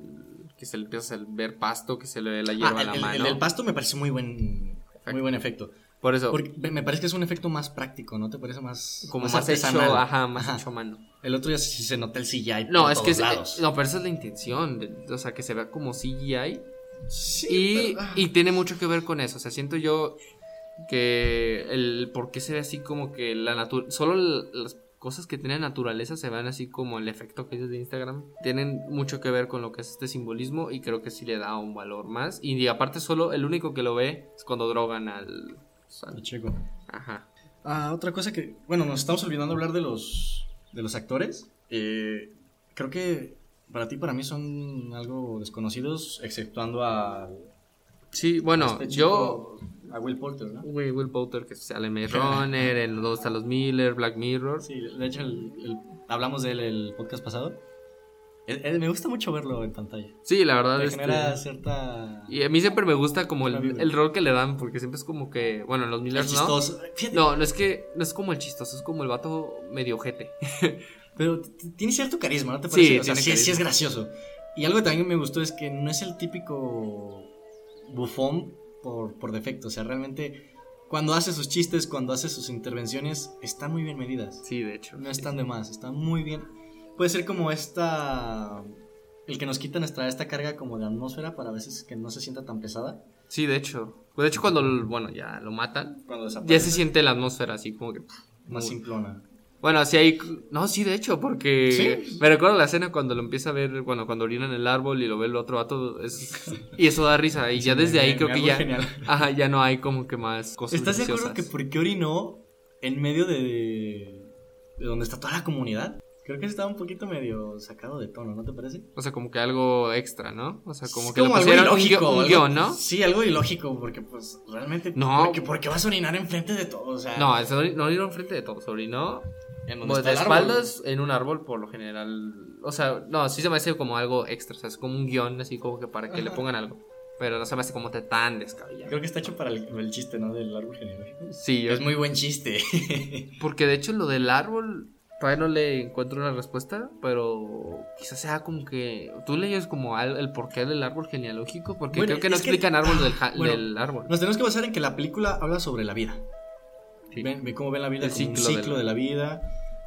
que se le empieza a ver pasto, que se le ve la hierba ah, a el, la el- mano. el del pasto me parece muy buen, muy buen efecto. Por eso, Porque me parece que es un efecto más práctico, ¿no te parece más como más, hecho, artesanal? ajá, más Ajá. hecho a mano. El otro ya sí se nota el CGI No, por es que todos es- lados. eh, no, pero esa es la intención, de- o sea, que se vea como CGI Sí, Y, pero- ah. y tiene mucho que ver con eso. O sea, siento yo que el por qué se ve así como que la naturaleza. Solo las cosas que tienen naturaleza se ven así como el efecto que dices de Instagram. Tienen mucho que ver con lo que es este simbolismo. Y creo que sí le da un valor más. Y aparte, solo el único que lo ve es cuando drogan al. Al chico. Ajá. Ah, otra cosa que, bueno, nos estamos olvidando hablar de los, de los actores. Eh, creo que para ti, para mí son algo desconocidos, exceptuando a Sí, bueno, este yo. chico, a Will Porter, ¿no? Will, Will Poulter, que sale Maze *laughs* Runner, Donde están los Miller, Black Mirror. Sí, de hecho el- el- hablamos de él el podcast pasado. Me gusta mucho verlo en pantalla. Sí, la verdad Me este, genera cierta... Y a mí siempre me gusta como el, el rol que le dan, porque siempre es como que, bueno, en los Millers no. chistoso. No, no es que, no es como el chistoso, es como el vato medio ojete. *laughs* Pero tiene cierto carisma, ¿no te Sí, parece? o sea, tiene sí, sí es gracioso. Y algo que también me gustó es que no es el típico bufón por, por defecto. O sea, realmente cuando hace sus chistes, cuando hace sus intervenciones, están muy bien medidas. Sí, de hecho. No están de más, están muy bien. Puede ser como esta... El que nos quita nuestra esta carga como de atmósfera para a veces que no se sienta tan pesada. Sí, de hecho. Pues de hecho, cuando, bueno, ya lo matan, Cuando ya se siente la atmósfera así como que. Más muy- simplona. Bueno, así hay. No, sí, de hecho, porque. Sí. Me recuerdo la escena cuando lo empieza a ver, bueno, cuando orina en el árbol y lo ve el otro vato. es- y eso da risa. Y ya desde me- ahí me- creo me que ya. genial. Ajá, ya no hay como que más cosas. ¿Estás de acuerdo que por qué orinó en medio de, de donde está toda la comunidad? Creo que estaba un poquito medio sacado de tono, ¿no te parece? O sea, como que algo extra, ¿no? O sea, como Es que le algo pusieron un, ilógico, guión- un algo- guion, ¿no? Sí, algo ilógico, porque pues realmente... No. Porque, porque vas a orinar enfrente de todo, o sea... No, no orinó enfrente de todos, orinó en donde pues, está de el árbol. espaldas en un árbol por lo general. O sea, no, sí se me hace como algo extra, o sea, es como un guion así como que para que le pongan algo. Pero no se me hace como tan descabellado. Creo que está hecho para el, el chiste, ¿no? Del árbol genealógico. Sí, yo- Es muy buen chiste. *laughs* porque de hecho lo del árbol todavía no le encuentro una respuesta, pero quizás sea como que tú leyes como al- el porqué del árbol genealógico, porque Bueno, creo que no es que- explican árbol del, ja- bueno, del árbol. Nos tenemos que basar en que la película habla sobre la vida. Sí. Ven, ve cómo ven la vida El como un ciclo de ciclo la- de la vida,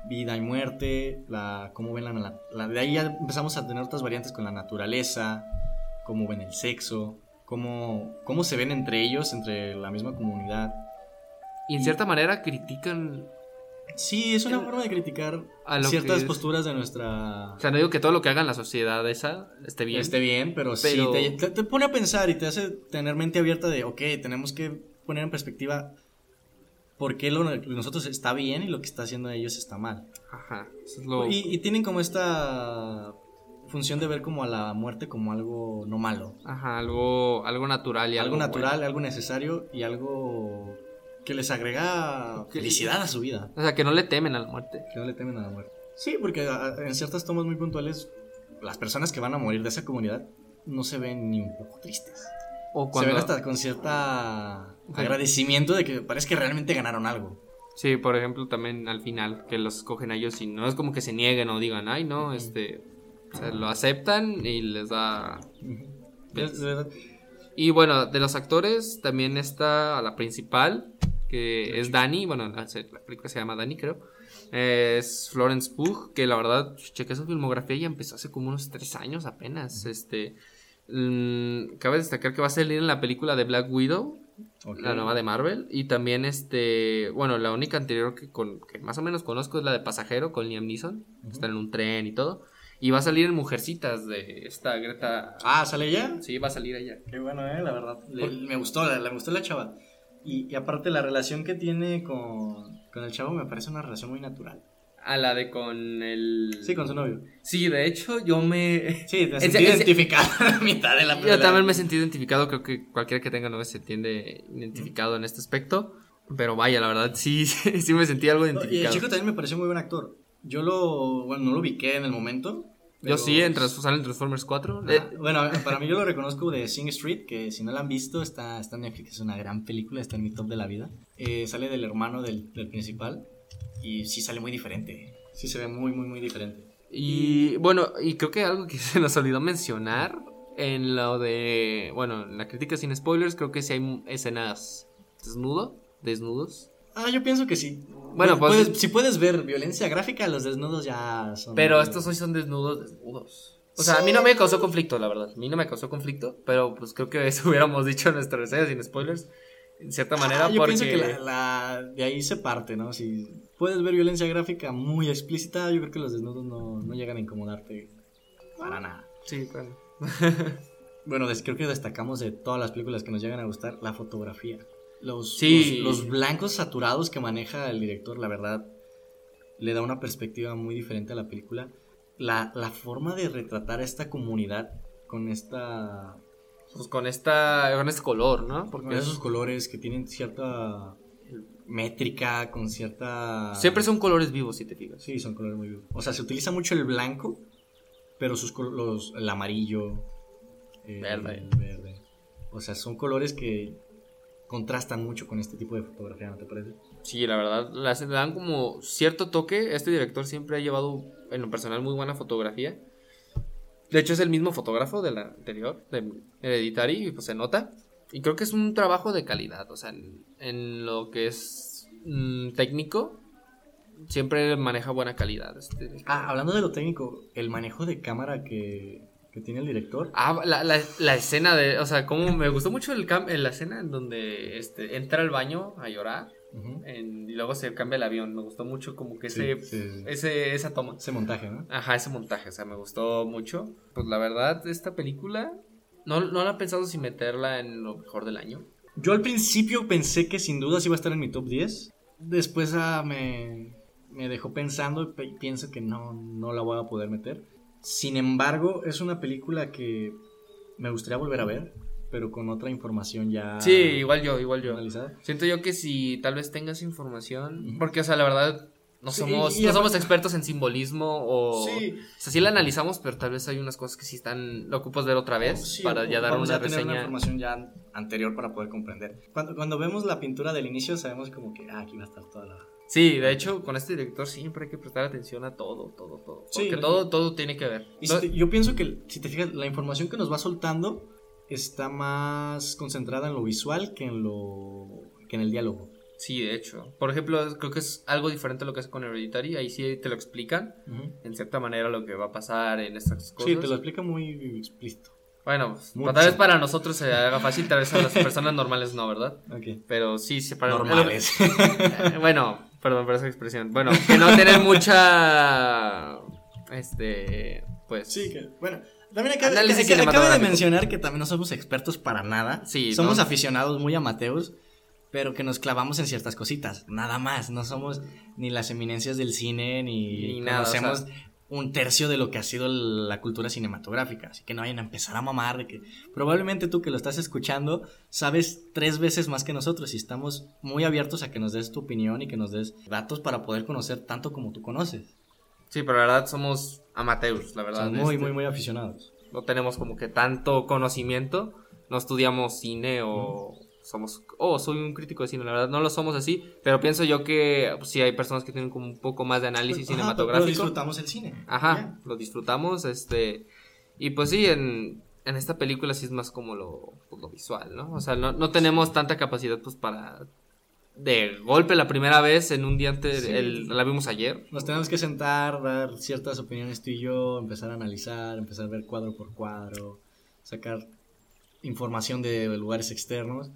vida y muerte, la, cómo ven la, la- la- De ahí ya empezamos a tener otras variantes con la naturaleza, cómo ven el sexo, cómo, cómo se ven entre ellos, entre la misma comunidad. Y en cierta manera critican Sí, es una El- forma de criticar ciertas posturas de nuestra... O sea, no digo que todo lo que haga en la sociedad esa esté bien. esté bien, pero, Pero- sí te, pone a pensar y te hace tener mente abierta de, ok, tenemos que poner en perspectiva por qué lo nosotros está bien y lo que está haciendo ellos está mal. Ajá. Eso es lo... Y, y tienen como esta función de ver como a la muerte como algo no malo, Ajá, algo, algo natural y algo, algo, natural, bueno. algo necesario y algo que les agrega felicidad a su vida, O sea, que no le temen a la muerte. que no le temen a la muerte. Sí, porque a- en ciertas tomas muy puntuales las personas que van a morir de esa comunidad no se ven ni un poco tristes. O Se cuando... ven hasta con cierta Sí. agradecimiento de que parece que realmente ganaron algo. Sí, por ejemplo, también al final, que los escogen a ellos y no es como que se nieguen o digan, ay, no, este... O sea, lo aceptan y les da... Es- verdad, Y bueno, de los actores también está la principal, que es Dani, bueno, la la película se llama Dani, creo. Es Florence Pugh, que la verdad, chequé su filmografía y empezó hace como unos tres años apenas. Este, mm, cabe destacar que va a salir en la película de Black Widow, la nueva de Marvel, y también este, bueno, la única anterior que, con, que más o menos conozco es la de Pasajero con Liam Neeson, Ujú. están en un tren y todo. Y va a salir en Mujercitas de esta Greta. Ah, ¿sale ya? Sí, va a salir ella. Qué bueno, eh, la verdad. Le- me gustó, la, me gustó la chava. Y, y aparte la relación que tiene con, con el chavo me parece una relación muy natural. A la de con el. Sí, con su novio. Sí, de hecho, yo me. Sí, te Ese- *laughs* sentí ese- identificado *laughs* a la mitad de la Yo película. también me sentí identificado. Creo que cualquiera que tenga novia se entiende identificado en este aspecto. Pero vaya, la verdad, *laughs* sí, sí me sentí algo No, y el identificado. chico también me pareció muy buen actor. Yo lo, bueno, no lo ubiqué en el momento, Yo sí, en sale en Transformers 4. Ah, Eh, bueno, para mí yo lo reconozco de Sing Street, que si no la han visto, está, está en Netflix, es una gran película, está en mi top de la vida. Eh, sale del hermano del, del principal y sí sale muy diferente. Sí se ve muy, muy, muy diferente. Y bueno, y creo que algo que *laughs* se nos olvidó mencionar en lo de, bueno, en la crítica sin spoilers, creo que sí hay escenas desnudo, desnudos. Ah, yo pienso que sí. Bueno, pues- Puedes- si puedes ver violencia gráfica, los desnudos ya son... Pero estos hoy son desnudos, desnudos. O sea, a mí no me causó conflicto, la verdad. A mí no me causó conflicto, pero pues creo que eso *laughs* hubiéramos dicho en nuestra reseña sin spoilers, en cierta manera, Ah, yo porque... pienso que la, la- de ahí se parte, ¿no? Si puedes ver violencia gráfica muy explícita, yo creo que los desnudos no, no llegan a incomodarte para nada. Sí, *laughs* bueno. Bueno, creo que destacamos de todas las películas que nos llegan a gustar la fotografía. Los, Sí. los, los blancos saturados que maneja el director, la verdad, le da una perspectiva muy diferente a la película. La, la forma de retratar a esta comunidad con esta Pues con esta, con este color, ¿no? Porque con esos colores que tienen cierta métrica, con cierta... siempre son colores vivos, si te fijas. Sí, son colores muy vivos. O sea, se utiliza mucho el blanco, pero sus los, el amarillo, Verde. el verde. O sea, son colores que contrastan mucho con este tipo de fotografía, ¿no te parece? Sí, la verdad, le dan como cierto toque. Este director siempre ha llevado, en lo personal, muy buena fotografía. De hecho, es el mismo fotógrafo de la anterior, de Hereditary, y pues se nota. Y creo que es un trabajo de calidad, o sea, en, en lo que es mm, técnico, siempre maneja buena calidad. Este. Ah, hablando de lo técnico, el manejo de cámara que, que tiene el director. Ah, la, la- la escena de, o sea, como me gustó mucho el cam- la escena en donde este, entra al baño a llorar en- y luego se cambia el avión. Me gustó mucho como que Sí, ese, sí, sí. ese esa toma. Ese montaje, ¿no? Ajá, ese montaje, o sea, me gustó mucho. Pues la verdad, esta película no, no la he pensado si meterla en lo mejor del año. Yo al principio pensé que sin dudas iba a estar en mi top 10. Después ah, me, me dejó pensando y pienso que no, no la voy a poder meter. Sin embargo, es una película que me gustaría volver a ver, pero con otra información ya Sí, igual yo, igual yo. analizada. Siento yo que si tal vez tengas información, porque, o sea, la verdad, no Sí, somos, no somos expertos en simbolismo o... Sí, O sea, sí la analizamos, pero tal vez hay unas cosas que sí están, lo ocupas ver otra vez sí, para ya dar una a tener una reseña. información ya anterior para poder comprender. Cuando, cuando vemos la pintura del inicio sabemos como que ah, aquí va a estar toda la... Sí, de hecho, con este director siempre hay que prestar atención a todo, todo, todo. Sí, Porque todo, todo tiene que ver. Y si te- yo pienso que, si te fijas, la información que nos va soltando está más concentrada en lo visual que en lo que en el diálogo. Sí, de hecho. Por ejemplo, creo que es algo diferente a lo que hace con Hereditary. Ahí sí te lo explican, en cierta manera, lo que va a pasar en estas cosas. Sí, te lo explica muy explícito. Bueno, pues, Mucho. tal vez para nosotros se haga fácil, tal vez a las personas normales no, ¿verdad? *laughs* Ok. Pero sí, sí, para Normales. *laughs* Eh, bueno, perdón por esa expresión. Bueno, que no tener mucha. Este. Pues. sí, que bueno. También acaba, de mencionar que también no somos expertos para nada. Sí, somos no. aficionados muy amateurs, pero que nos clavamos en ciertas cositas. Nada más. No somos ni las eminencias del cine ni, Ni nada, o sea- conocemos un tercio de lo que ha sido la cultura cinematográfica. Así que no vayan a empezar a mamar de que probablemente tú que lo estás escuchando sabes tres veces más que nosotros y estamos muy abiertos a que nos des tu opinión y que nos des datos para poder conocer tanto como tú conoces. Sí, pero la verdad somos amateurs, la verdad. Son muy, este, muy, muy aficionados. No tenemos como que tanto conocimiento. No estudiamos cine o somos. Oh, soy un crítico de cine, la verdad. No lo somos así. Pero pienso yo que pues, sí hay personas que tienen como un poco más de análisis Ajá, cinematográfico. Pero disfrutamos el cine. Ajá, lo disfrutamos, este, y pues sí, en, en esta película sí es más como lo, pues, lo visual, ¿no? O sea, no, no tenemos tanta capacidad pues para, de golpe la primera vez en un día antes, Sí. el- la vimos ayer. Nos tenemos que sentar, dar ciertas opiniones tú y yo, empezar a analizar, empezar a ver cuadro por cuadro, sacar información de lugares externos.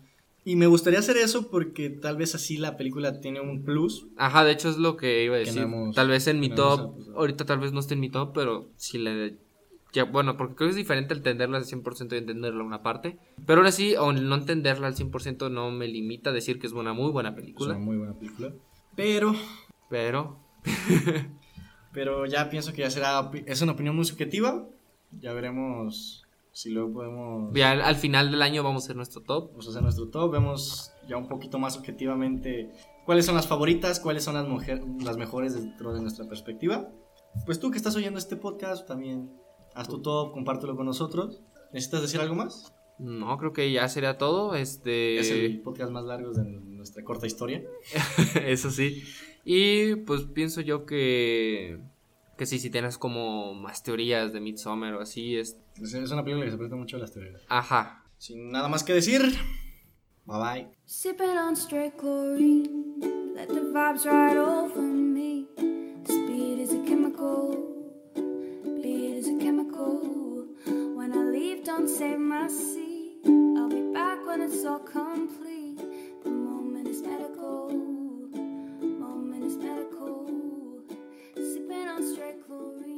Y me gustaría hacer eso porque tal vez así la película tiene un plus. Ajá, de hecho es lo que iba a decir. hemos- tal vez en mi top, ahorita tal vez no esté en mi top, pero si le... Ya, bueno, porque creo que es diferente entenderla al 100% y entenderla una parte. Pero aún así, aun no entenderla al 100% no me limita a decir que es una muy buena Es película. una muy buena película. Pero, Pero *laughs* pero ya pienso que ya será, es una opinión muy subjetiva. Ya veremos si luego podemos Ya al, al final del año vamos a hacer nuestro top. vamos a hacer nuestro top. Vemos ya un poquito más objetivamente cuáles son las favoritas, cuáles son las, mujer- las mejores dentro de nuestra perspectiva. pues tú que estás oyendo este podcast, también haz tu top, compártelo con nosotros. ¿Necesitas decir algo más? No, creo que ya sería todo. Este... Es el podcast más largo de nuestra corta historia. *laughs* Eso sí. Y pues pienso yo que que sí, si tienes como más teorías de Midsommar o así. Es... es una película que se presta mucho a las teorías. Ajá. Sin nada más que decir. Bye bye. Sipping on straight chlorine. Let the vibes ride over me. This beat is a chemical. Beat is a chemical. When I leave, don't save my seat. I'll be back when it's all complete. The moment is medical. Moment is medical. down straight glory.